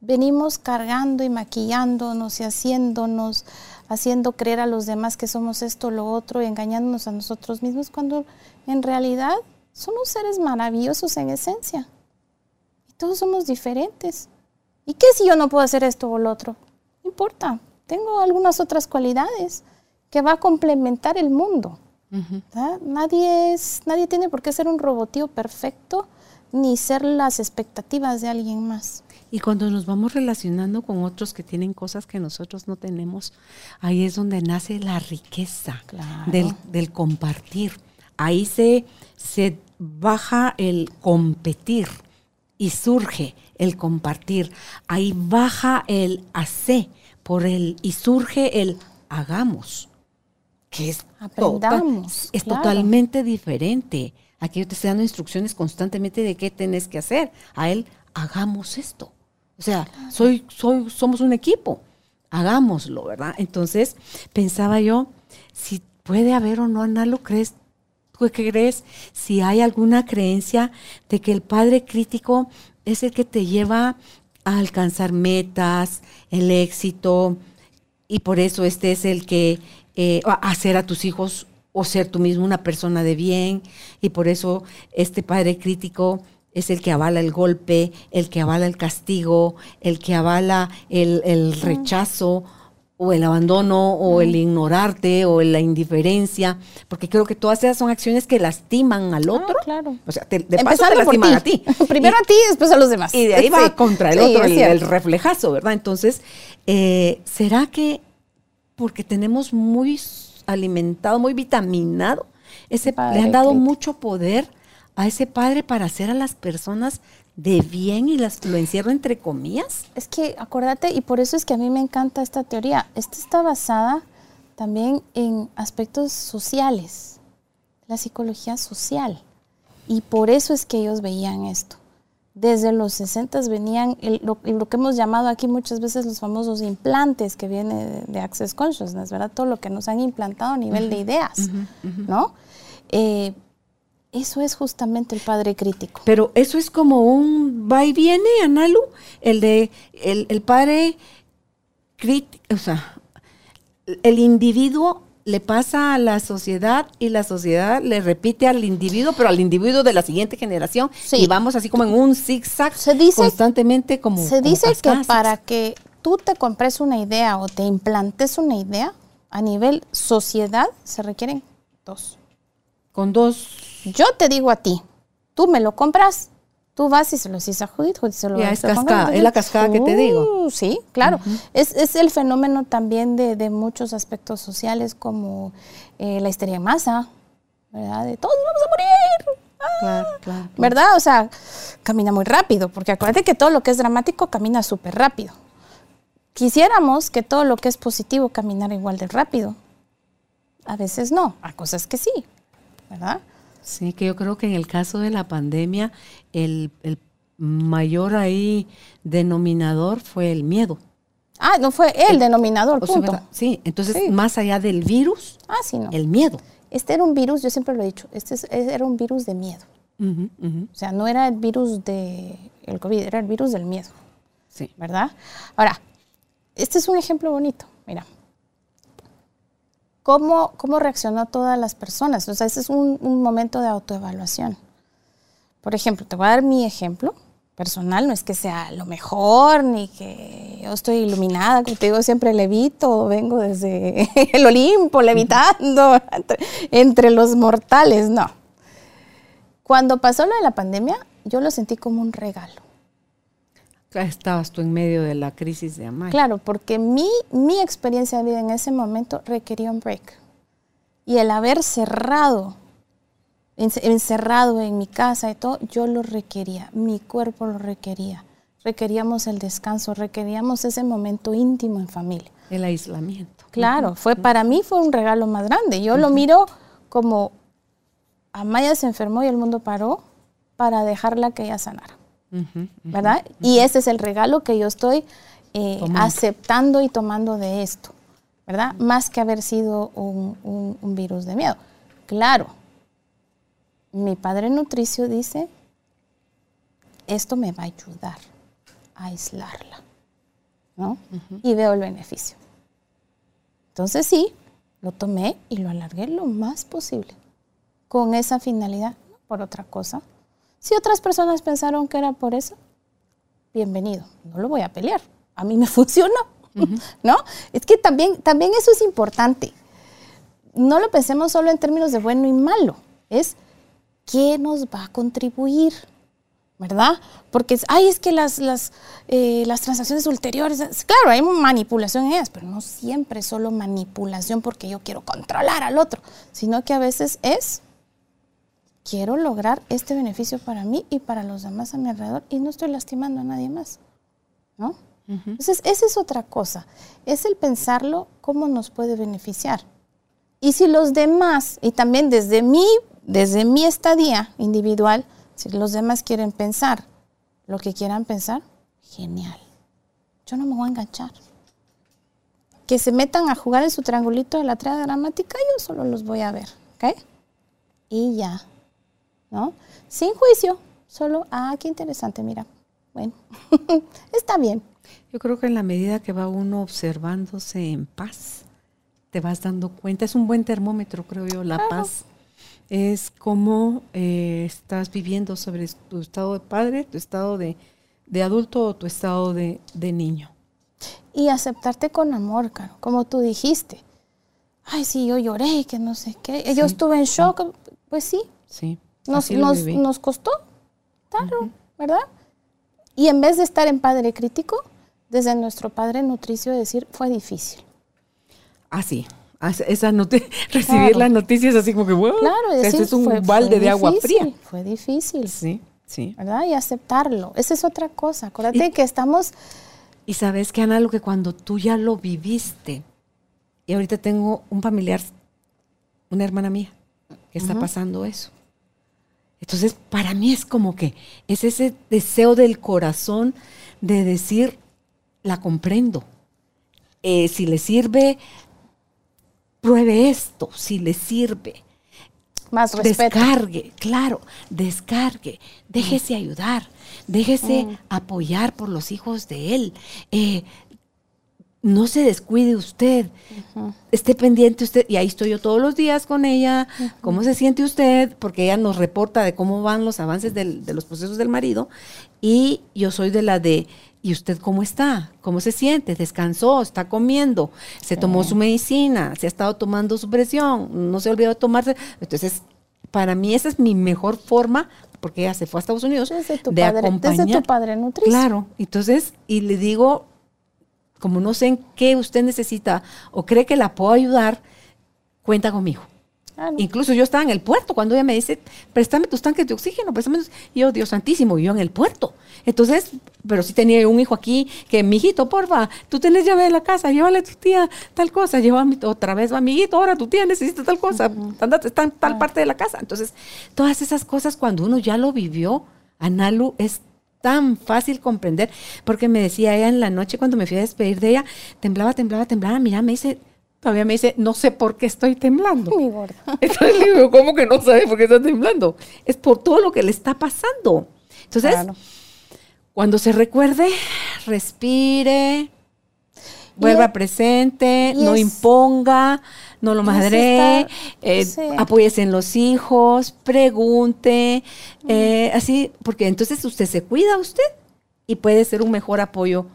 Speaker 2: venimos cargando y maquillándonos y haciéndonos, haciendo creer a los demás que somos esto, lo otro, y engañándonos a nosotros mismos, cuando en realidad somos seres maravillosos en esencia. Y todos somos diferentes. ¿Y qué si yo no puedo hacer esto o lo otro? No importa, tengo algunas otras cualidades que va a complementar el mundo. ¿verdad? Nadie, es, nadie tiene por qué ser un robotío perfecto ni ser las expectativas de alguien más.
Speaker 1: Y cuando nos vamos relacionando con otros que tienen cosas que nosotros no tenemos, ahí es donde nace la riqueza
Speaker 2: Claro.
Speaker 1: del, del compartir. Ahí se, se baja el competir y surge el compartir. Ahí baja el hacer por el y surge el hagamos, que es,
Speaker 2: Aprendamos,
Speaker 1: es
Speaker 2: claro.
Speaker 1: totalmente diferente. Aquí yo te estoy dando instrucciones constantemente de qué tenés que hacer. A él, hagamos esto. O sea, soy, soy, somos un equipo. Hagámoslo, ¿verdad? Entonces, pensaba yo, si puede haber o no, Ana, ¿lo crees? ¿Tú qué crees? Si hay alguna creencia de que el padre crítico es el que te lleva a alcanzar metas, el éxito, y por eso este es el que eh, a- hacer a tus hijos o ser tú mismo una persona de bien y por eso este padre crítico es el que avala el golpe, el que avala el castigo, el que avala el, el rechazo o el abandono o el ignorarte o la indiferencia, porque creo que todas esas son acciones que lastiman al otro.
Speaker 2: Ah, claro.
Speaker 1: O sea, te, de paso te lastiman a ti.
Speaker 2: Primero
Speaker 1: Y-
Speaker 2: a ti y después a los demás.
Speaker 1: y de ahí
Speaker 2: Sí.
Speaker 1: va contra el
Speaker 2: Sí,
Speaker 1: otro, el, reflejazo, ¿verdad? Entonces, eh, ¿será que porque tenemos muy alimentado, muy vitaminado, ese,
Speaker 2: Padre
Speaker 1: le han dado mucho poder a ese padre para hacer a las personas de bien y las lo encierro entre comillas?
Speaker 2: Es que acuérdate, y por eso es que a mí me encanta esta teoría. Esta está basada también en aspectos sociales, la psicología social. Y por eso es que ellos veían esto. Desde los 60 venían el- lo, lo que hemos llamado aquí muchas veces los famosos implantes que viene de, de Access Consciousness, ¿verdad? Todo lo que nos han implantado a nivel de ideas, ¿no? Eh, eso es justamente el padre crítico.
Speaker 1: Pero eso es como un va y viene, Analu, el de el, el padre crítico, o sea, el individuo le pasa a la sociedad y la sociedad le repite al individuo, pero al individuo de la siguiente generación
Speaker 2: Sí.
Speaker 1: y vamos así como en un zigzag
Speaker 2: Se dice-
Speaker 1: constantemente como
Speaker 2: Se
Speaker 1: como
Speaker 2: dice que para que tú te compres una idea o te implantes una idea a nivel sociedad se requieren dos.
Speaker 1: Con dos
Speaker 2: Yo te digo a ti, tú me lo compras, tú vas y se lo dices a Judith, Judith se lo
Speaker 1: Ya, es cascada, es la cascada que te digo.
Speaker 2: Uh, Sí, claro. es, es el fenómeno también de, de muchos aspectos sociales como eh, la histeria en masa, ¿verdad? De todos vamos a morir. Ah,
Speaker 1: Claro, claro.
Speaker 2: ¿Verdad? O sea, camina muy rápido, porque acuérdate que todo lo que es dramático camina súper rápido. Quisiéramos que todo lo que es positivo caminara igual de rápido. A veces no, hay cosas que sí, ¿verdad?
Speaker 1: Sí, que yo creo que en el caso de la pandemia, el, el mayor ahí denominador fue el miedo.
Speaker 2: Ah, no fue el denominador,
Speaker 1: O sea,
Speaker 2: punto.
Speaker 1: sí, entonces
Speaker 2: Sí.
Speaker 1: más allá del virus,
Speaker 2: Ah, sí, no.
Speaker 1: el miedo.
Speaker 2: Este era un virus, yo siempre lo he dicho, este es- era un virus de miedo. O sea, no era el virus de el COVID, era el virus del miedo,
Speaker 1: Sí.
Speaker 2: ¿verdad? Ahora, este es un ejemplo bonito, mira. ¿Cómo, cómo reaccionó todas las personas? O sea, ese es un, un momento de autoevaluación. Por ejemplo, te voy a dar mi ejemplo personal, no es que sea lo mejor, ni que yo estoy iluminada, como te digo, siempre levito, vengo desde el Olimpo, levitando entre, entre los mortales, no. Cuando pasó lo de la pandemia, yo lo sentí como un regalo.
Speaker 1: Estabas tú en medio de la crisis de Amaya.
Speaker 2: Claro, porque mi, mi experiencia de vida en ese momento requería un break. Y el haber cerrado, ence- encerrado en mi casa y todo, yo lo requería, mi cuerpo lo requería. Requeríamos el descanso, requeríamos ese momento íntimo en familia.
Speaker 1: El aislamiento.
Speaker 2: Claro, fue para mí fue un regalo más grande. Yo lo miro como Amaya se enfermó y el mundo paró para dejarla que ella sanara. ¿Verdad? Y ese es el regalo que yo estoy eh, aceptando y tomando de esto, ¿verdad? Más que haber sido un, un- un virus de miedo. Claro, mi padre nutricio dice, esto me va a ayudar a aislarla, ¿no? Y veo el beneficio. Entonces sí, lo tomé y lo alargué lo más posible, con esa finalidad, no por otra cosa. Si otras personas pensaron que era por eso, bienvenido, no lo voy a pelear. A mí me funcionó, ¿no? Es que también, también eso es importante. No lo pensemos solo en términos de bueno y malo, es qué nos va a contribuir, ¿verdad? Porque, es, ay, es que las, las, eh, las transacciones ulteriores, es- claro, hay manipulación en ellas, pero no siempre es solo manipulación porque yo quiero controlar al otro, sino que a veces es quiero lograr este beneficio para mí y para los demás a mi alrededor y no estoy lastimando a nadie más, ¿no? Entonces, esa es otra cosa, es el pensarlo cómo nos puede beneficiar. Y si los demás, y también desde mi, desde mi estadía individual, si los demás quieren pensar lo que quieran pensar, genial. Yo no me voy a enganchar. Que se metan a jugar en su triangulito de la tarea dramática, yo solo los voy a ver, ¿ok? Y ya, ¿no? Sin juicio, solo, ah, qué interesante, mira. Bueno, está bien.
Speaker 1: Yo creo que en la medida que va uno observándose en paz, te vas dando cuenta. Es un buen termómetro, creo yo, la paz. Es cómo eh, estás viviendo sobre tu estado de padre, tu estado de, de adulto o tu estado de, de niño.
Speaker 2: Y aceptarte con amor, Caro, como tú dijiste. Ay, sí, yo lloré, que no sé qué. Yo estuve en shock. Pues sí,
Speaker 1: Sí.
Speaker 2: Nos, nos, nos costó, claro, ¿verdad? Y en vez de estar en padre crítico, desde nuestro padre nutricio decir, fue difícil.
Speaker 1: Así. Ah, Esa noti- recibir
Speaker 2: Claro.
Speaker 1: las noticias así como que, wow,
Speaker 2: Claro, decir,
Speaker 1: es un
Speaker 2: fue-
Speaker 1: balde
Speaker 2: fue
Speaker 1: de agua
Speaker 2: difícil,
Speaker 1: fría.
Speaker 2: Fue difícil,
Speaker 1: Sí, sí.
Speaker 2: ¿verdad? Y aceptarlo. Esa es otra cosa. Acuérdate
Speaker 1: Y-
Speaker 2: que estamos,
Speaker 1: Y sabes que Ana, lo que cuando tú ya lo viviste, y ahorita tengo un familiar, una hermana mía, que está pasando eso. Entonces, para mí es como que es ese deseo del corazón de decir, la comprendo. Eh, si le sirve, pruebe esto, si le sirve.
Speaker 2: más respeto.
Speaker 1: Descargue, claro, descargue, déjese ayudar, déjese
Speaker 2: Mm.
Speaker 1: apoyar por los hijos de él. Eh, no se descuide usted, esté pendiente usted, y ahí estoy yo todos los días con ella, cómo se siente usted, porque ella nos reporta de cómo van los avances del- de los procesos del marido, y yo soy de la de, ¿y usted cómo está? ¿Cómo se siente? ¿Descansó? ¿Está comiendo? ¿Se tomó su medicina? ¿Se ha estado tomando su presión? ¿No se olvidó de tomarse? Entonces, para mí esa es mi mejor forma porque ella se fue a Estados Unidos,
Speaker 2: Desde tu,
Speaker 1: de
Speaker 2: padre, desde
Speaker 1: acompañar.
Speaker 2: tu padre nutricio.
Speaker 1: Claro, entonces, y le digo, como no sé en qué usted necesita o cree que la puedo ayudar, cuenta conmigo.
Speaker 2: Ah, no.
Speaker 1: Incluso yo estaba en el puerto cuando ella me dice, préstame tus tanques de oxígeno, préstame. tus-". Y yo, Dios santísimo, yo en el puerto. Entonces, pero sí tenía un hijo aquí que, mijito, porfa, tú tienes llave de la casa, llévale a tu tía tal cosa, mi- otra vez, amiguito, ahora tu tía necesita tal cosa, andate, está en tal parte de la casa. Entonces, todas esas cosas cuando uno ya lo vivió, Analu, es tan fácil comprender, porque me decía ella en la noche cuando me fui a despedir de ella, temblaba, temblaba, temblaba, mira, me dice, todavía me dice, no sé por qué estoy temblando.
Speaker 2: Mi gorda.
Speaker 1: Entonces le digo, ¿cómo que no sabe por qué está temblando? Es por todo lo que le está pasando. Entonces,
Speaker 2: Claro.
Speaker 1: cuando se recuerde, respire, vuelva
Speaker 2: es-
Speaker 1: presente, no
Speaker 2: es-
Speaker 1: imponga, no lo
Speaker 2: y es
Speaker 1: madre, eh,
Speaker 2: sí.
Speaker 1: apóyese en los hijos, pregunte, eh, así, porque entonces usted se cuida usted y puede ser un mejor apoyo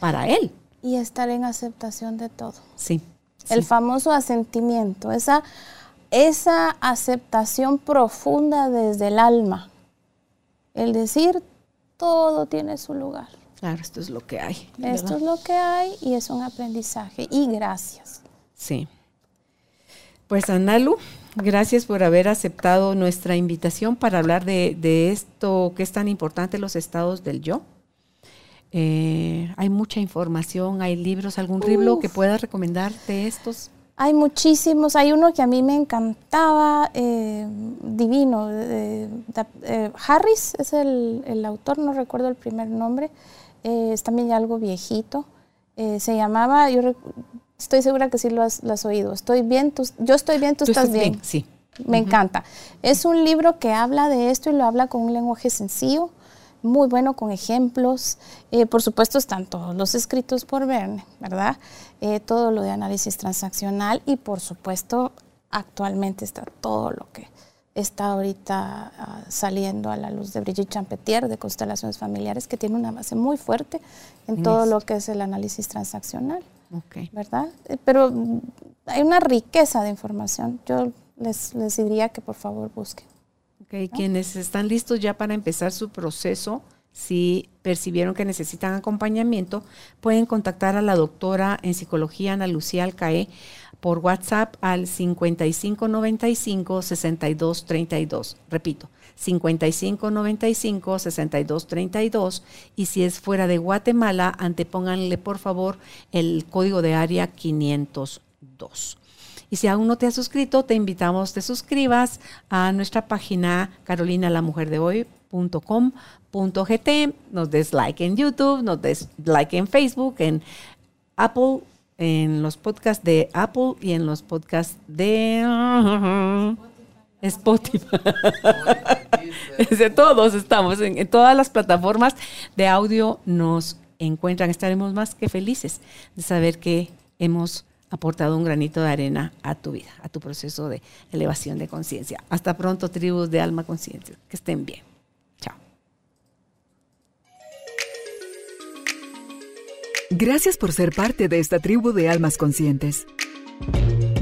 Speaker 1: para él.
Speaker 2: Y estar en aceptación de todo.
Speaker 1: Sí.
Speaker 2: El
Speaker 1: sí.
Speaker 2: famoso asentimiento, esa, esa aceptación profunda desde el alma. El decir, todo tiene su lugar.
Speaker 1: Claro, esto es lo que hay.
Speaker 2: Esto
Speaker 1: ¿verdad?
Speaker 2: es lo que hay y es un aprendizaje. Y gracias.
Speaker 1: Sí. Pues Analu, gracias por haber aceptado nuestra invitación para hablar de, de esto que es tan importante, los estados del yo. Eh, hay mucha información, hay libros, algún libro que puedas recomendar de estos.
Speaker 2: Hay muchísimos, hay uno que a mí me encantaba, eh, divino, eh, Harris es el, el autor, no recuerdo el primer nombre, es también ya algo viejito, se llamaba, yo estoy segura que sí lo has, lo has oído, estoy bien, tú- yo estoy bien, tú, estás, bien.
Speaker 1: Sí.
Speaker 2: Me encanta. Es un libro que habla de esto y lo habla con un lenguaje sencillo, muy bueno con ejemplos. Eh, por supuesto están todos los escritos por Verne, ¿verdad? Eh, todo lo de análisis transaccional y por supuesto actualmente está todo lo que está ahorita ah, saliendo a la luz de Brigitte Champetier de constelaciones familiares que tiene una base muy fuerte en todo lo que es el análisis transaccional.
Speaker 1: Ok.
Speaker 2: ¿verdad? Eh, Pero hay una riqueza de información. Yo les, les diría que por favor busquen.
Speaker 1: Ok, Quienes están listos ya para empezar su proceso, si percibieron que necesitan acompañamiento, pueden contactar a la doctora en psicología Ana Lucía Alcaé por WhatsApp al 5595-6232. Repito, 5595-6232. Y si es fuera de Guatemala, antepónganle por favor el código de área 502. Y si aún no te has suscrito, te invitamos te suscribas a nuestra página carolinalamujerdehoy.com.gt, nos des like en YouTube, nos des like en Facebook, en Apple, en los podcasts de Apple y en los podcasts de Spotify. de todos estamos, en, todas las plataformas de audio nos encuentran. Estaremos más que felices de saber que hemos aportado un granito de arena a tu vida, a tu proceso de elevación de conciencia. Hasta pronto, tribus de alma consciente. Que estén bien. Chao.
Speaker 3: Gracias por ser parte de esta tribu de almas conscientes.